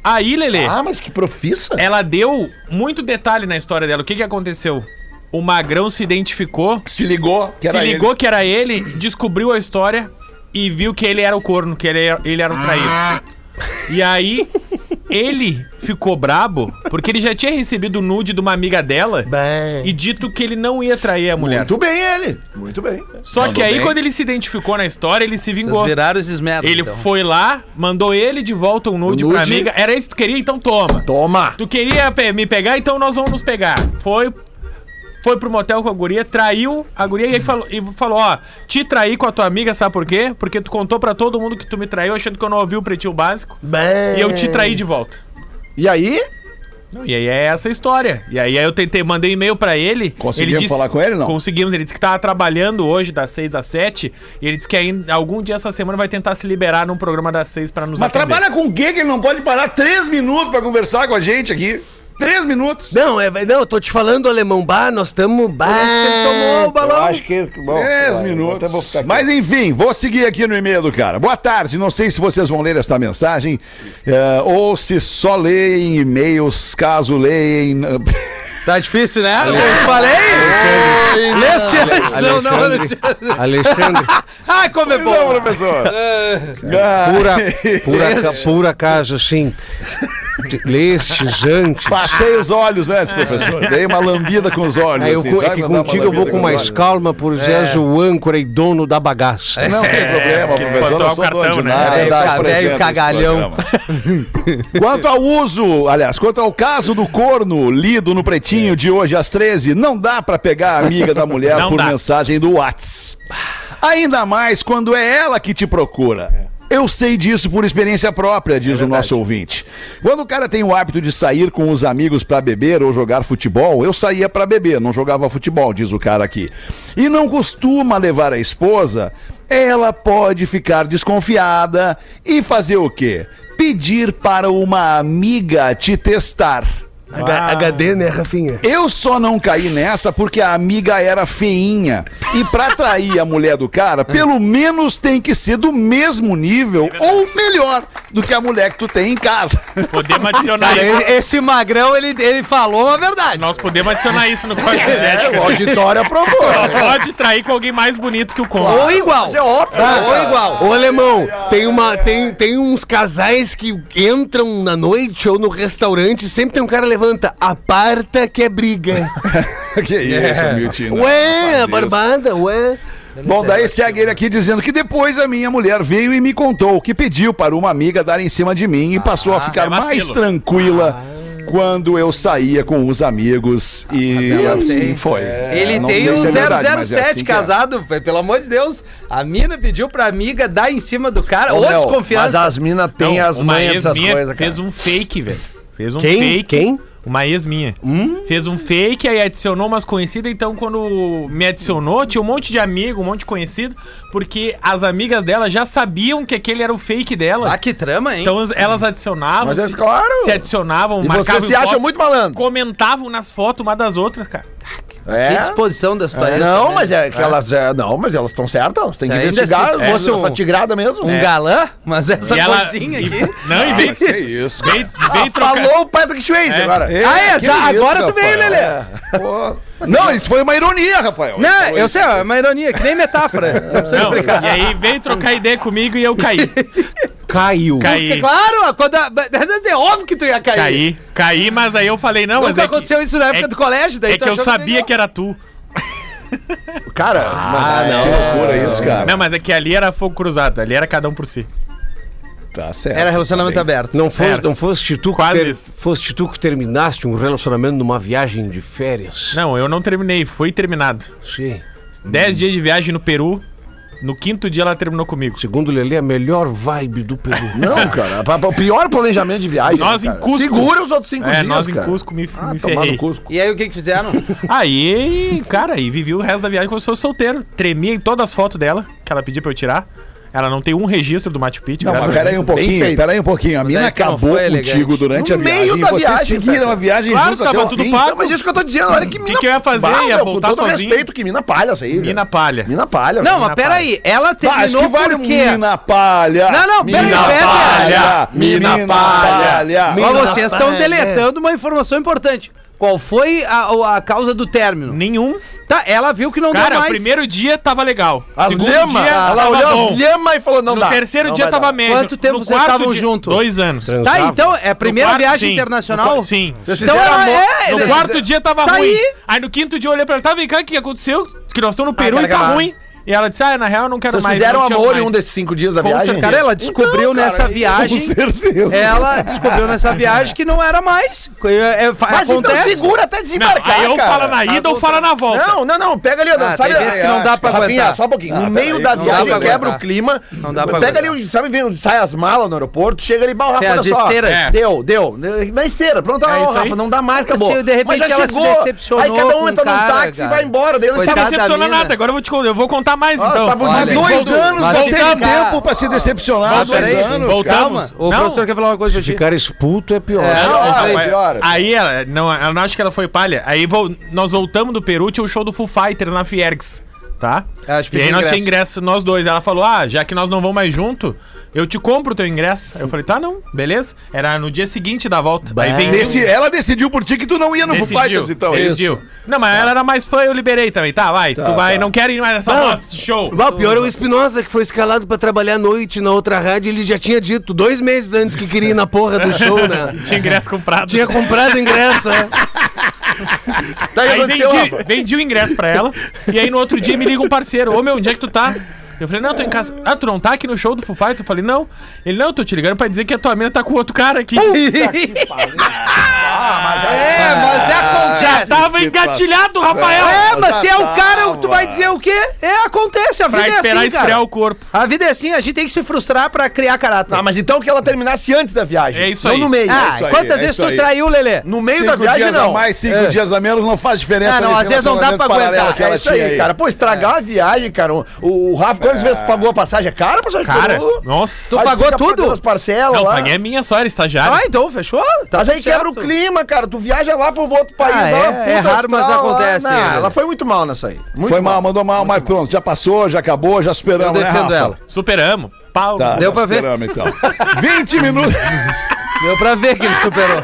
Aí, Lelê, Ah, mas que profissa. ela deu muito detalhe na história dela. O que que aconteceu? O Magrão se identificou, Se ligou, que era se ele. ligou que era ele, descobriu a história e viu que ele era o corno, que ele era, ele era o traído. E aí, ele ficou brabo porque ele já tinha recebido o nude de uma amiga dela Bah. e dito que ele não ia trair a mulher. Muito bem ele. Muito bem. Só que aí, quando ele se identificou na história, ele se Vocês vingou. viraram esses merda. Ele então. foi lá, mandou ele de volta um nude, O pra nude. amiga. Era isso que tu queria? Então toma. Toma. Tu queria pe- me pegar, então nós vamos nos pegar. Foi. Foi pro motel com a guria, traiu a guria e aí falou, e falou: Ó, te traí com a tua amiga, sabe por quê? Porque tu contou pra todo mundo que tu me traiu, achando que eu não ouvi o pretinho básico. Bah. E eu te traí de volta. E aí? Não, e aí é essa história. E aí, eu tentei, mandei e-mail pra ele. Conseguimos ele falar com ele, não? Conseguimos. Ele disse que tava trabalhando hoje das 6 às 7. E ele disse que ainda, algum dia essa semana vai tentar se liberar num programa das 6 pra nos Mas atender. trabalha com o quê que ele não pode parar três minutos pra conversar com a gente aqui? Três minutos. Não, é, não, eu tô te falando, alemão. Bah, nós estamos. Bah. tomou o balão. Eu acho que. Bom, Três vai, minutos. Mas enfim, vou seguir aqui no e-mail do cara. Boa tarde, não sei se vocês vão ler esta mensagem eh, ou se só leem e-mails, caso leem. Tá difícil, né? Eu falei? Leste antes. Não, não, Alexandre. Alexandre, Ai, como é Não, bom. professor. Ah, pura, pura, ca- por acaso, assim, te- leste, jante. Passei os olhos antes, professor. Dei uma lambida com os olhos. Aí eu, assim, é que contigo eu vou com mais olhos? calma, por és o âncora e dono da bagaça. Não tem problema, professor. Eu o sou cartão, dono de né? nada. Velho, presente velho cagalhão. Quanto ao uso, aliás, quanto ao caso do corno lido no pretinho de hoje às 13, não dá pra pegar a amiga da mulher Não por dá. mensagem do Whats. Ainda mais quando é ela que te procura. Eu sei disso por experiência própria, diz o nosso ouvinte. Quando o cara tem o hábito de sair com os amigos pra beber ou jogar futebol, eu saía pra beber, não jogava futebol, diz o cara aqui. E não costuma levar a esposa, ela pode ficar desconfiada e fazer o quê? Pedir para uma amiga te testar. H- HD, né, Rafinha? Eu só não caí nessa porque a amiga era feinha. E pra atrair a mulher do cara, pelo menos tem que ser do mesmo nível ou melhor do que a mulher que tu tem em casa. Podemos adicionar Cara, isso. esse magrão, ele, ele falou a verdade. Nós podemos adicionar isso no código de ética. É, o auditório aprovou. Só pode trair com alguém mais bonito que o Conrad. Ou igual. Mas é óbvio. Ou igual. Ô, alemão, tem, uma, tem, tem uns casais que entram na noite ou no restaurante, sempre tem um cara levanta, aparta que é briga. que isso, Milton. ué, a barbada, ué. Bom, daí segue ele aqui dizendo que depois a minha mulher veio e me contou que pediu para uma amiga dar em cima de mim e passou a ficar é mais tranquila quando eu saía com os amigos e ela assim tem. foi. Ele Não tem sei um se é verdade, mas é 007 assim é. casado, pelo amor de Deus. A mina pediu pra amiga dar em cima do cara. Ô, Ou desconfiança. Mas as minas têm as manhas dessas coisas, cara. fez um fake, velho. Fez um Quem? fake. Quem? Uma ex minha. Fez um fake, aí adicionou umas conhecidas. Então, quando me adicionou, tinha um monte de amigo, um monte de conhecido. Porque as amigas dela já sabiam que aquele era o fake dela. Ah, que trama, hein? Então elas adicionavam. Mas é se, claro. se adicionavam, E você marcavam se em acha foto, muito malandro. Comentavam nas fotos uma das outras, cara. Que É. disposição da história. Não, né? mas é que elas. É, não, mas elas estão certas. Elas têm que ainda investigar. se Se fosse fosse um- essa tigrada mesmo. Um galã, mas essa E coisinha aqui. Não, e Que isso, Ah, falou o Patrick É. agora. ah, é, isso, agora tu veio. Lelê. Não, isso foi uma ironia, Rafael. Não, eu isso- sei, é uma ironia, que nem metáfora. Não precisa Não, explicar. e aí veio trocar ideia comigo e eu caí. Caiu. Caí. Claro, quando a, é óbvio que tu ia cair. Caí. Caí, mas aí eu falei, não, mas Nunca é que, aconteceu isso na época é- do colégio, daí é tu que eu sabia legal. que era tu. Cara, Ah, Que loucura isso, cara. Não, mas é que ali era fogo cruzado, ali era cada um por si. Tá certo. Era relacionamento tá aberto. Não, fosse, Era. não foste tu que Quase ter- isso. foste tu que terminaste um relacionamento numa viagem de férias. Não, eu não terminei, fui terminado. Sim. Dez dias de viagem no Peru. No quinto dia ela terminou comigo. Segundo o Lelê, a melhor vibe do Peru. Não, cara. pa- pa- O pior planejamento de viagem. Nós né, em cara? Cusco. Segura os outros cinco É, dias. nós em cara. Cusco me, Ah, me tomar no ferrei. Cusco. E aí o que que fizeram? Aí, cara, aí vivi o resto da viagem como se fosse solteiro. Tremia em todas as fotos dela, que ela pediu pra eu tirar. Ela não tem um registro do Machu Picchu. Não, mas peraí um pouquinho, peraí um pouquinho. A Mas mina é que acabou contigo durante No a viagem. meio da vocês viagem, seguiram Fetter. a viagem Claro, juntos até tava o tudo fim. pago. Mas isso que eu tô dizendo, olha que mina. que eu ia fazer? Bah, Ia meu, voltar Com todo sozinho? respeito, que mina palha essa aí. Mina palha. Mina palha. Não, mas peraí, ela Tá, acho terminou que vale mina palha. Não, não, peraí, mina pera. palha. Mina Mina palha. Mina vocês estão deletando uma informação importante. Qual foi a, a causa do término? Nenhum. Tá, ela viu que não Cara, deu o mais. primeiro dia tava legal. As Segundo lhama, dia ela tava olhou bom. as lhama e falou, não no dá. terceiro Não dia tava médio. Quanto tempo No vocês quarto estavam dia- juntos? Dois anos. Tá, então, é a primeira No quarto, viagem sim. internacional? No qua- sim. Vocês Então fizeram ela amor- é- No eles- quarto dia tava Tá ruim. aí. Aí. no quinto dia eu olhei pra ela, tá, vem cá, o que aconteceu? Que nós estamos no Peru cara, e tá cara. ruim. E ela disse, ah, na real eu não quero Vocês mais. fizeram não amor em um desses cinco dias da Com viagem? certeza. Cara, ela descobriu Então, cara, nessa viagem. Com certeza. Ela descobriu nessa viagem que não era mais. É, é, Mas acontece. então segura até Não, desembarcar, aí eu cara. falo na ida ou fala na volta. Não, não, não, pega ali, Ah, sabe? que não dá pra Rafinha, aguentar. só um pouquinho. no meio da Não viagem, quebra aguentar. o clima. Não dá pra Pega aguentar. ali, sabe, sai as malas no aeroporto, chega ali, barra, Tem olha as só. esteiras. É. Deu, deu. Na esteira, pronto, É aí. Rafa, não dá mais, acabou. Se de repente ela se chegou, decepcionou Aí cada um entra num cara, táxi e cara. vai embora. Não tá decepcionando mina. nada, agora eu vou te contar, eu vou contar mais Ah, então. tava Olha, dois voltamos. anos, Mas não teve tempo pra se decepcionar. Mas dois peraí, anos. voltamos. Calma, o Não. professor quer falar uma coisa pra ti. Ficar expulso é pior. É, Não, não, aí mas- piora. Aí ela, não, ela não acha que ela foi palha. Aí vol- nós voltamos do Peru, tinha o show do Foo Fighters na Fiergs, tá? Acho que e aí nós tinha ingresso. nós dois. Ela falou: Ah, já que nós não vamos mais junto, eu te compro o teu ingresso. Aí eu falei: Tá, não, beleza. Era no dia seguinte da volta. Aí vendi. Deci- ela decidiu por ti que tu não ia no Foo Fighters, então. é decidiu. Não, mas ela era mais fã, eu liberei também. Tá, vai. tu vai, não quero ir mais nessa nossa show. Bah, o pior é o Espinosa, que foi escalado pra trabalhar à noite na outra rádio. Ele já tinha dito dois meses antes que queria ir na porra do show, né? Tinha ingresso comprado. Tinha comprado ingresso, é. Daí Aí aconteceu, vendi, vendi o ingresso pra ela. e aí no outro dia me liga um parceiro. Ô meu, onde é que tu tá? Eu falei, não, tô em casa. Ah, tu não tá aqui no show do Foo Fighters? Eu falei, não. Ele, não, eu tô te ligando pra dizer que a tua mina tá com outro cara aqui. É, mas é acontece. Já tava engatilhado, Rafael! É, mas se é o cara, tu vai dizer o quê? É, acontece, a vida Pra é esperar assim, esfriar cara. o corpo. A vida é assim, a gente tem que se frustrar pra criar caráter. Ah, mas então que ela terminasse antes da viagem. É isso não aí. no meio. ah, isso aí, quantas é vezes isso tu aí. traiu, Lelê? No meio Cinco da viagem, dias não. a mais, cinco É. dias a menos não faz diferença. Ah, não, às vezes não dá pra aguentar. que É ela isso aí, tinha aí. cara. Pô, estragar a viagem, cara. O, o Rafa, quantas vezes tu pagou a passagem? É cara, passagem Cara, Peru? nossa. Tu Aí pagou fica tudo? pagando As parcelas Não, lá. paguei a minha só, era estagiário. Ah, então, fechou? Tá Mas aí tudo quebra o certo. clima, cara. Tu viaja lá pro outro país. Ah, dá uma é- puta é raro, mas astral lá. acontece, Não, né? ela foi muito mal nessa aí. Muito Foi mal, mandou mal, mas pronto, já passou, já acabou, já superamos, Eu né, defendo Rafa? ela. Superamos. Pau. Tá, Deu já pra ver? superamos, então. 20 minutos, Deu pra ver que ele superou.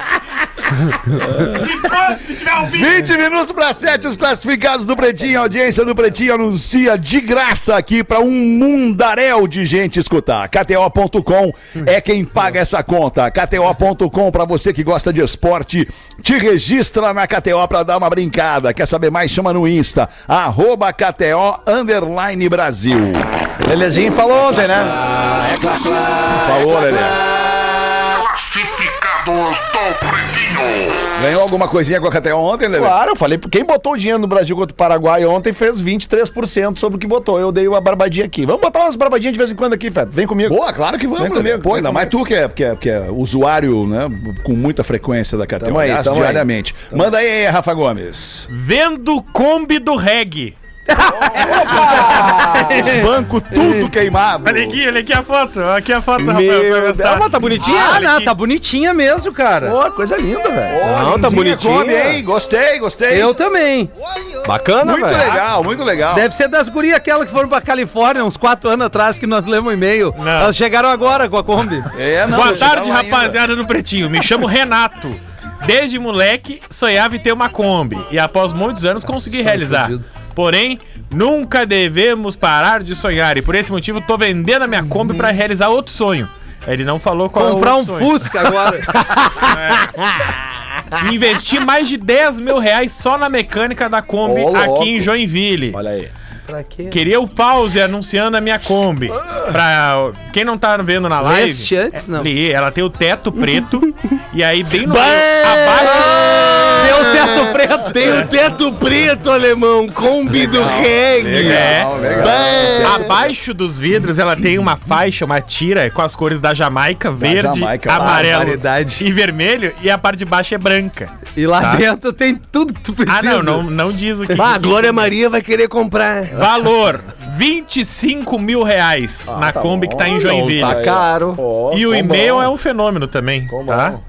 Se tiver ouvindo. 20 minutos para 7, os classificados do Pretinho. A audiência do Pretinho anuncia de graça aqui para um mundaréu de gente escutar. KTO.com é quem paga essa conta. KTO.com, para você que gosta de esporte, te registra na KTO para dar uma brincada. Quer saber mais? Chama no Insta, arroba KTO Underline Brasil. Lelezinho falou ontem, né? Falou, Lelê. Ganhou alguma coisinha com a KTO ontem, Lelê? Claro, eu falei, quem botou o dinheiro no Brasil contra o Paraguai ontem fez 23% sobre o que botou. Eu dei uma barbadinha aqui. Vamos botar umas barbadinhas de vez em quando aqui, Feto. Vem comigo. Boa, claro que vamos, Vem comigo, Pô, ainda mais tu que é, que, é, que é usuário, né, com muita frequência da KTO, Tamo aí, tamo aí. diariamente. Manda aí, Rafa Gomes. Vendo Kombi do reggae. Os bancos tudo queimado. Olha aqui, olha aqui a foto. Aqui a foto, Meu. Ah, mas tá bonitinha? Ah, não, tá bonitinha mesmo, cara. Pô, coisa linda, velho. Não, tá bonitinho. Come, hein? Gostei, gostei. Eu também. Bacana, Muito velho. legal, muito legal. Deve ser das gurias aquelas que foram pra Califórnia uns quatro anos atrás que nós lemos um e-mail. Não. Elas chegaram agora com a Kombi. É, não, Boa tarde, ainda. rapaziada do Pretinho. Me chamo Renato. Desde moleque, sonhava em ter uma Kombi. E após muitos anos consegui realizar. fudido. Porém, nunca devemos parar de sonhar. E por esse motivo, tô vendendo a minha Kombi pra realizar outro sonho. Ele não falou qual Comprar é o um sonho. Fusca agora. Investi mais de 10 mil reais só na mecânica da Kombi Ô, louco. aqui em Joinville. Olha aí. pra quê? Queria o pause anunciando a minha Kombi. Pra quem não tá vendo na live. Leste antes, não. ela tem o teto preto. e aí, bem no. abaixo. Deu o teto preto. Tem o teto preto, alemão. Kombi do reggae. É. Bah. Abaixo dos vidros ela tem uma faixa, uma tira com as cores da Jamaica, verde, Jamaica, amarelo barbaridade. e vermelho, e a parte de baixo é branca. E lá Tá. dentro tem tudo que tu Ah, precisa. não, não, não diz o que. Bah, a Glória Maria vai querer comprar. Valor: 25 mil reais na Kombi que tá em Joinville. Tá caro. Ó, E o com e-mail bom. é um fenômeno também, Com tá? bom.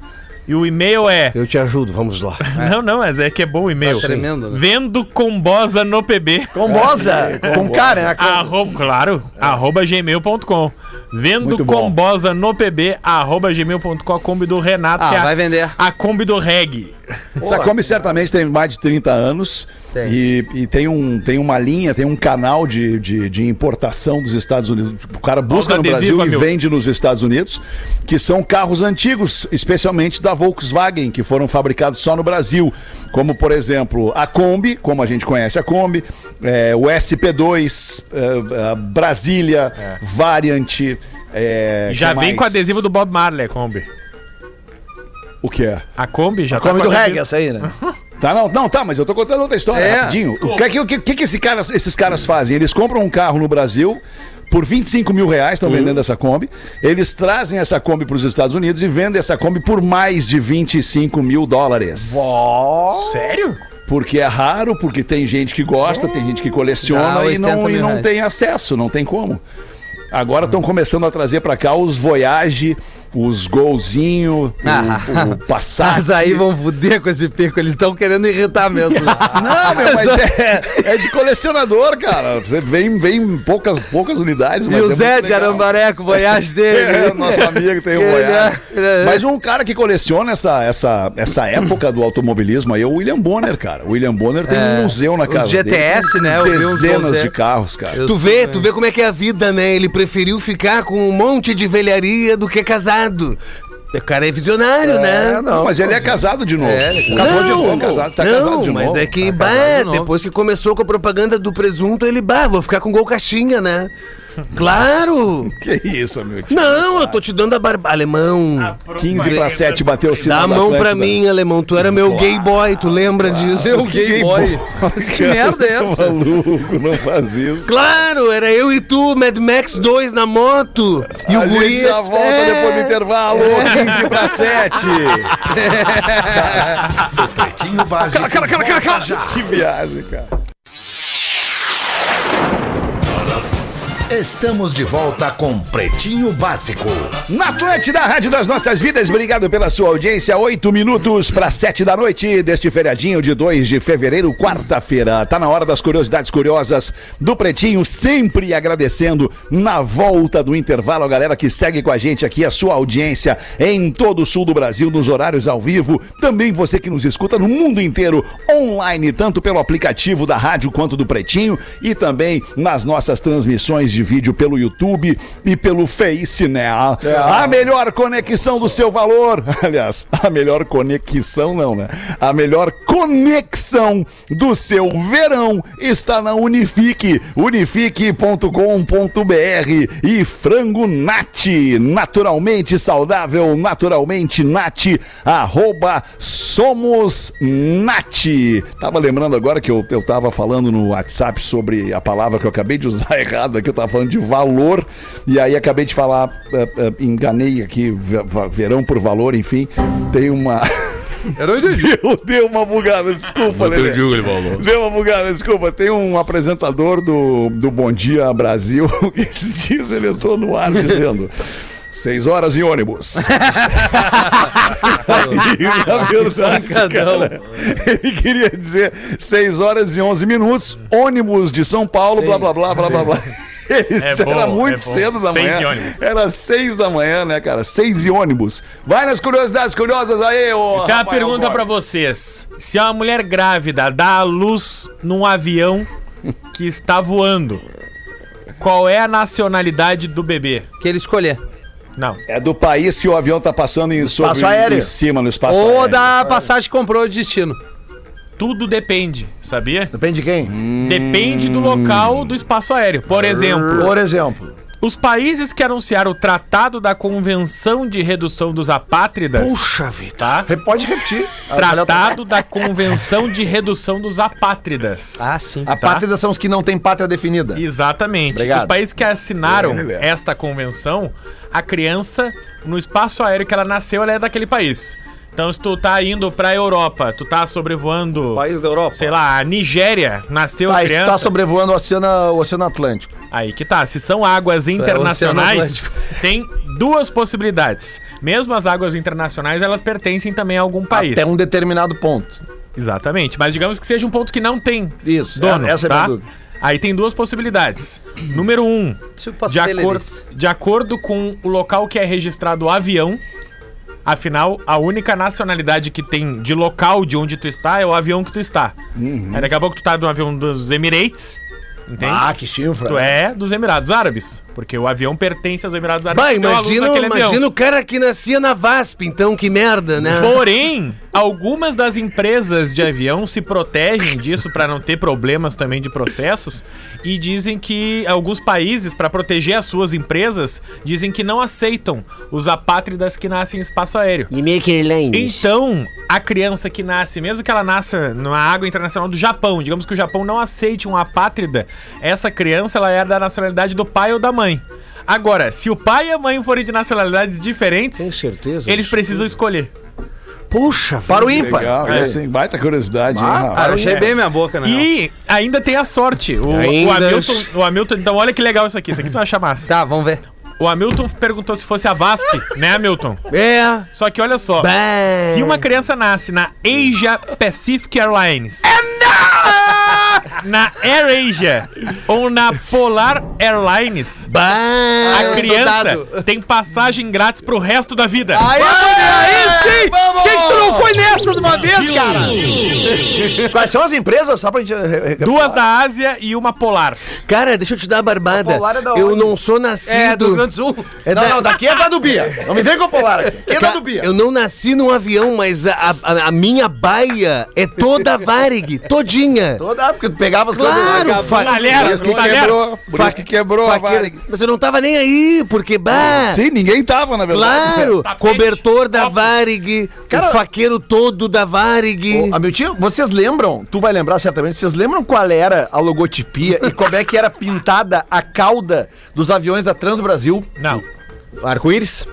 E o e-mail é... Eu te ajudo, vamos lá. Não, não, mas é que é bom o e-mail. Tá tremendo, né? Vendo combosa no PB. Combosa. Com cara, né? Arroba, claro, arroba gmail.com. Vendo Muito bom. combosa no pb, arroba gmail.com, a Kombi do Renato, Ah, é a- vai vender. a Kombi do reggae. Essa Kombi certamente tem mais de 30 anos Tem. E, e tem, um, tem uma linha, tem um canal de, de, de importação dos Estados Unidos. O cara busca Olha no os Brasil adesivos, e meu. vende nos Estados Unidos, que são carros antigos, especialmente da Volkswagen, que foram fabricados só no Brasil. Como, por exemplo, a Kombi, como a gente conhece a Kombi, é, o SP2, é, a Brasília, Variant. é, Já vem mais? com adesivo do Bob Marley, a Kombi. O que é? A Kombi já A Kombi com do reggae, essa aí, né? Tá, não, não, tá, mas eu tô contando outra história, É, rapidinho. O que, é que, o que, esse cara, esses caras fazem? Eles compram um carro no Brasil por 25 mil reais, estão vendendo essa Kombi. Eles trazem essa Kombi para os Estados Unidos e vendem essa Kombi por mais de 25 mil dólares. Sério? Porque é raro, porque tem gente que gosta, tem gente que coleciona Dá e não, 80 e não reais. tem acesso, não tem como. Agora estão começando a trazer para cá os Voyage, os Golzinho, Ah. o, o Passat. Mas aí vão fuder com esse pico, eles estão querendo irritar mesmo. Não, meu, mas é, é de colecionador, cara. Vem, vem poucas, poucas unidades. e o é Zé de legal. Arambaré com o voyage dele. É, nosso amigo tem um Ele Voyage. é- é- Mas um cara que coleciona essa, essa, essa época do automobilismo aí é o William Bonner, cara. O William Bonner tem É, um museu na os casa GTS, dele, né, Dezenas de é. carros, cara. Eu Tu vê, tu vê como é que é a vida, né? Ele preferiu ficar com um monte de velharia do que casado. O cara é visionário, né? Não, mas ele é casado de novo. É, ele Acabou de Não, novo, casado, tá não, casado de novo. mas é que, Tá bah, casado de novo. depois que começou com a propaganda do presunto, ele, bah, vou ficar com gol caixinha, né? Claro! Que isso, amigo? Não, eu tô te dando a barba. Alemão, 15 para 7 bateu o dá sinal a da mão pra mim, alemão. Tu era meu gay boy, tu lembra disso? Meu gay boy. Mas que merda é essa? Maluco, não faz isso. Claro, era eu e tu, Mad Max 2 na moto. E a o guri. gente já volta É. depois do intervalo, 15 para 7. Pretinho Básico. volta já. Que viagem, cara. Estamos de volta com Pretinho Básico. Na Atlântida, Rádio das Nossas Vidas, obrigado pela sua audiência. Oito minutos para sete da noite deste feriadinho de 2 de fevereiro, quarta-feira. Tá na hora das curiosidades curiosas do Pretinho, sempre agradecendo na volta do intervalo a galera que segue com a gente aqui, a sua audiência em todo o sul do Brasil, nos horários ao vivo. Também você que nos escuta no mundo inteiro, online, tanto pelo aplicativo da rádio quanto do Pretinho e também nas nossas transmissões de vídeo pelo YouTube e pelo Face, né? A, a melhor conexão do seu valor. Aliás, a melhor conexão não, né? A melhor conexão do seu verão está na Unifique, unifique.com.br e Frango Nat, naturalmente saudável, naturalmente Nat, arroba Somos Nat. Tava lembrando agora que eu, eu tava falando no WhatsApp sobre a palavra que eu acabei de usar errado aqui, eu tava falando de valor, e aí acabei de falar, eh, eh, enganei aqui, verão por valor, enfim, tem uma... Eu não entendi. Eu dei uma bugada, desculpa, Lelê. Deu uma bugada, desculpa. Tem um apresentador do, do Bom Dia Brasil que esses dias ele entrou no ar dizendo. Seis horas em ônibus. Na verdade, cara, ele queria dizer seis horas e onze minutos, ônibus de São Paulo, blá, blá, blá, blá, blá, blá. Isso bom, era muito é cedo da Seis manhã. e ônibus. Era seis da manhã, né, cara? Seis e ônibus. Vai nas curiosidades curiosas aí, ô. Tem uma Rafael pergunta pra Gomes. vocês. Se uma mulher grávida dá à luz num avião que está voando, qual é a nacionalidade do bebê? Que ele escolher. Não. É do país que o avião tá passando em, sobre, aéreo. em cima, no espaço Ou aéreo. da passagem que comprou de destino. Tudo depende, sabia? Depende de quem? Depende do local do espaço aéreo. Por exemplo, Por exemplo. os países que anunciaram o Tratado da Convenção de Redução dos Apátridas. Puxa vida. Tá? Re- Pode repetir. Tratado da Convenção de Redução dos Apátridas. Ah, sim. A pátria são os que não têm pátria definida. Exatamente. Obrigado. Os países que assinaram esta convenção, a criança, no espaço aéreo que ela nasceu, ela é daquele país. Então, se tu tá indo pra Europa, tu tá sobrevoando, País da Europa. sei lá, a Nigéria, nasceu Tá, criança. tá sobrevoando o Oceano, o Oceano Atlântico. Aí que tá. Se são águas internacionais, Oceano tem duas possibilidades. Mesmo as águas internacionais, elas pertencem também a algum país. Até um determinado ponto. Exatamente. Mas digamos que seja um ponto que não tem Isso, dono, essa é a tá? minha dúvida. Aí tem duas possibilidades. Número um, de, acor de acordo com o local que é registrado o avião, afinal, a única nacionalidade que tem de local de onde tu está é o avião que tu está. Aí daqui a pouco tu tá no avião dos Emirates, entende? Ah, que chifra. Tu é dos Emirados Árabes, porque o avião pertence aos Emirados Árabes. Bah, a luz imagina, avião. imagina o cara que nascia na VASP, então, que merda, né? Porém, algumas das empresas de avião se protegem disso para não ter problemas também de processos e dizem que alguns países, para proteger as suas empresas, dizem que não aceitam os apátridas que nascem em espaço aéreo. Então, a criança que nasce, mesmo que ela nasça numa água internacional do Japão, digamos que o Japão não aceite um apátrida, essa criança ela é da nacionalidade do pai ou da mãe. Agora, se o pai e a mãe forem de nacionalidades diferentes, certeza? eles precisam escolher. Puxa, Para o ímpar. Legal, é. assim, baita curiosidade, Ah, eu achei bem minha boca, né? E ainda tem a sorte. O, Ainda- o Hamilton, o Hamilton, então olha que legal isso aqui. Isso aqui tu vai achar massa. Tá, vamos ver. O Hamilton perguntou se fosse a VASP, né, Hamilton? É. Só que olha só. Bah. Se uma criança nasce na Asia Pacific Airlines. Na AirAsia ou na Polar Airlines, Bah. a criança tem passagem grátis pro resto da vida. Aí, aí sim! Por que, que tu não foi nessa de uma vez, cara? Quais são as empresas? Só pra gente. re- re- Duas da Ásia e uma polar. Cara, deixa eu te dar a barbada. É da eu não sou nascido. É, do Rio Grande do Sul. É Não, da- não, daqui é da do Bia. Não me vem com o Polar aqui. Aqui é da do Bia. Eu não nasci num avião, mas a, a- a minha baia é toda Varig, todinha. Toda, porque pegava as Claro, coisas. fa- Galera, Por isso que galera, quebrou, por isso que quebrou a. Varig. Mas eu não tava nem aí, porque, bah. Sim, ninguém tava, na verdade. Claro, Tapete, cobertor da copo. Varig, Cara- o faqueiro todo da Varig. Ô, Hamilton, vocês lembram? Tu vai lembrar certamente. Vocês lembram qual era a logotipia e como é que era pintada a cauda dos aviões da Trans Brasil? Não, Arco-íris?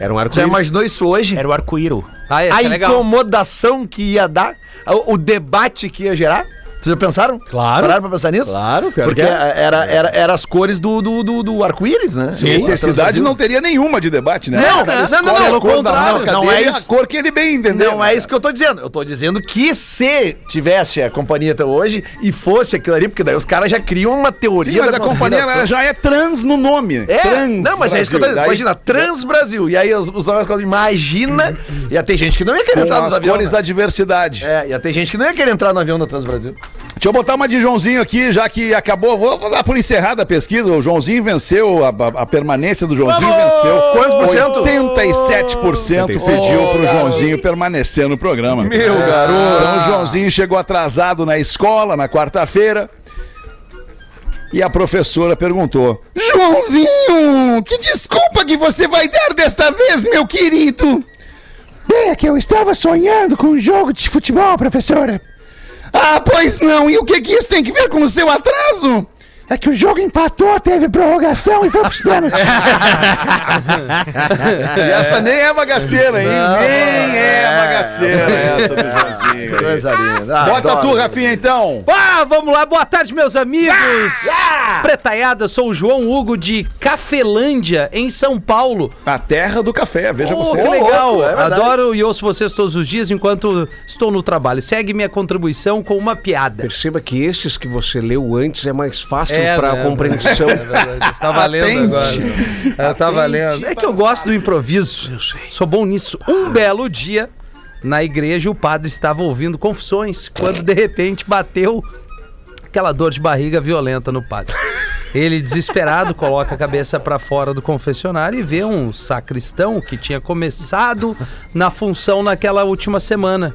Era um Já arco-íris. imaginou isso hoje? era o arco-íro. Ah, esse a é legal. incomodação que ia dar, o, o debate que ia gerar. Vocês já pensaram? Claro. Pararam pra pensar nisso? Claro, pior Porque que é. era, era, era as cores do, do, do, do arco-íris, né? Necessidade não teria nenhuma de debate, né? Não, não, não, não, a pelo cor contrário, não é isso. a cor que ele bem entendeu. Não é isso que eu tô dizendo. Eu tô dizendo que se tivesse a companhia até hoje e fosse aquilo ali, porque daí os caras já criam uma teoria Sim, mas da a companhia já é trans no nome. É, trans não, mas é isso que eu tô dizendo. Imagina, Trans Brasil. E aí os, os novos coisas, imagina. Ia ter gente que não ia querer com entrar nos as aviões. cores né? da diversidade. É, ia ter gente que não ia querer entrar no avião da Trans Brasil. Deixa eu botar uma de Joãozinho aqui, já que acabou. Vou, vou dar por encerrada a pesquisa. O Joãozinho venceu, a, a- a permanência do Joãozinho venceu. Quantos por cento? 87% pediu pro Joãozinho permanecer no programa. Meu É. garoto. Então o Joãozinho chegou atrasado na escola na quarta-feira. E a professora perguntou: Joãozinho, que desculpa que você vai dar desta vez, meu querido? É que eu estava sonhando com um jogo de futebol, professora. Ah, pois não. E o que, que isso tem que ver com o seu atraso? É que o jogo empatou, teve prorrogação e foi pros pênaltis. e essa nem é bagaceira, hein? nem é bagaceira essa do Joãozinho. Coisa linda. Ah, Bota tu, Rafinha, então. Ah, vamos lá, boa tarde, meus amigos! Pretaiada, sou o João Hugo de Cafelândia, em São Paulo. A terra do café, veja Oh, você. que legal! é. Adoro e ouço vocês todos os dias enquanto estou no trabalho. Segue minha contribuição com uma piada. Perceba que estes que você leu antes é mais fácil É, para né? a compreensão. Tá valendo Atente. agora. É, tá valendo. É que eu gosto do improviso. Sou bom nisso. Um belo dia, na igreja, o padre estava ouvindo confissões, quando de repente bateu aquela dor de barriga violenta no padre. Ele, desesperado, coloca a cabeça para fora do confessionário e vê um sacristão que tinha começado na função naquela última semana.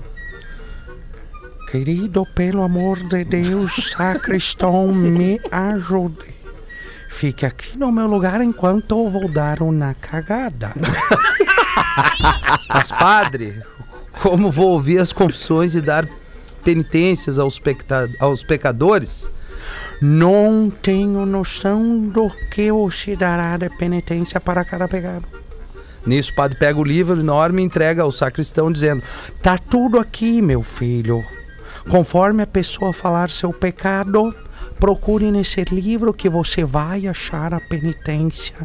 Querido, pelo amor de Deus, sacristão, me ajude. Fique aqui no meu lugar enquanto eu vou dar uma cagada. Mas, padre, como vou ouvir as confissões e dar penitências aos, aos pecadores? Não tenho noção do que você dará de penitência para cada pecado. Nisso, o padre pega o livro enorme e entrega ao sacristão, dizendo: Tá tudo aqui, meu filho. Conforme a pessoa falar seu pecado, procure nesse livro que você vai achar a penitência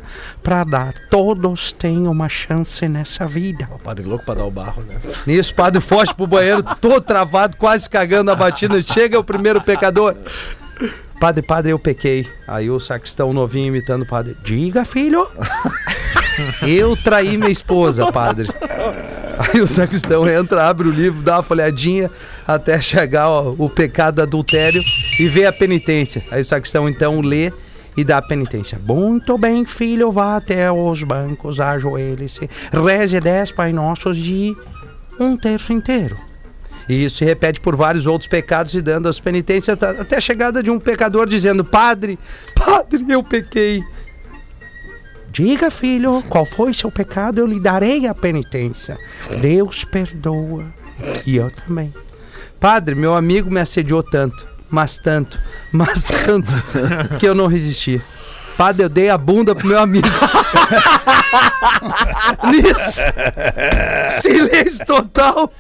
para dar. Todos têm uma chance nessa vida. Padre louco para dar o barro, né? Nisso, o padre foge pro banheiro, todo travado, quase cagando a batida. Chega o primeiro pecador. Padre, padre, eu pequei. Aí o sacristão novinho imitando o padre. Diga, filho. eu traí minha esposa, padre. Aí o sacristão entra, abre o livro, dá uma folhadinha até chegar ó, o pecado do adultério e vê a penitência. Aí o sacristão então lê e dá a penitência. Muito bem, filho, vá até os bancos, ajoelhe-se, reze dez Pai Nossos de um terço inteiro. E isso se repete por vários outros pecados e dando as penitências até a chegada de um pecador dizendo: Padre, Padre, eu pequei. Diga, filho, qual foi seu pecado? Eu lhe darei a penitência. Deus perdoa. E eu também. Padre, meu amigo me assediou tanto, mas tanto, mas tanto, que eu não resisti. Padre, eu dei a bunda pro meu amigo. Nisso. Silêncio total.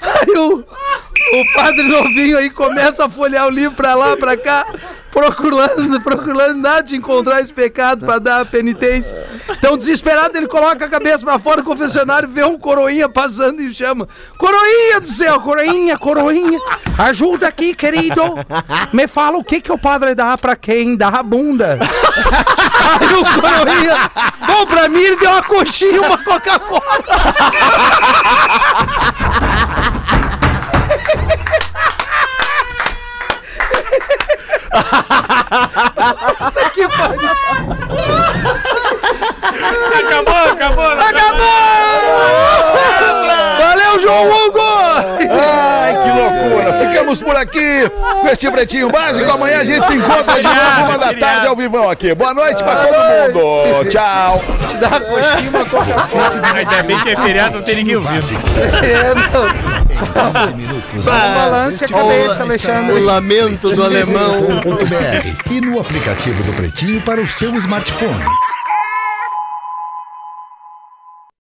Aí o, o padre novinho aí começa a folhear o livro pra lá, pra cá, procurando, procurando nada de encontrar esse pecado pra dar a penitência. Então, desesperado, ele coloca a cabeça pra fora do confessionário, vê um coroinha passando e chama: Coroinha do céu, coroinha, coroinha, ajuda aqui, querido. Me fala o que, que o padre dá pra quem dá a bunda. Aí o coroinha, bom, pra mim ele deu uma coxinha e uma Coca-Cola. Que pariu. Acabou, acabou. Valeu, João Hugo! Ficamos por aqui com este pretinho básico. Amanhã a gente se encontra de novo, uma da tarde ao vivão aqui. Boa noite pra todo mundo. Tchau. Dá uma coxinha, uma. Ainda bem que é feriado, não tem ninguém ouvindo. É, não. 15 minutos. Balance a cabeça, Alexandre. O lamento do alemão. e no aplicativo do Pretinho para o seu smartphone.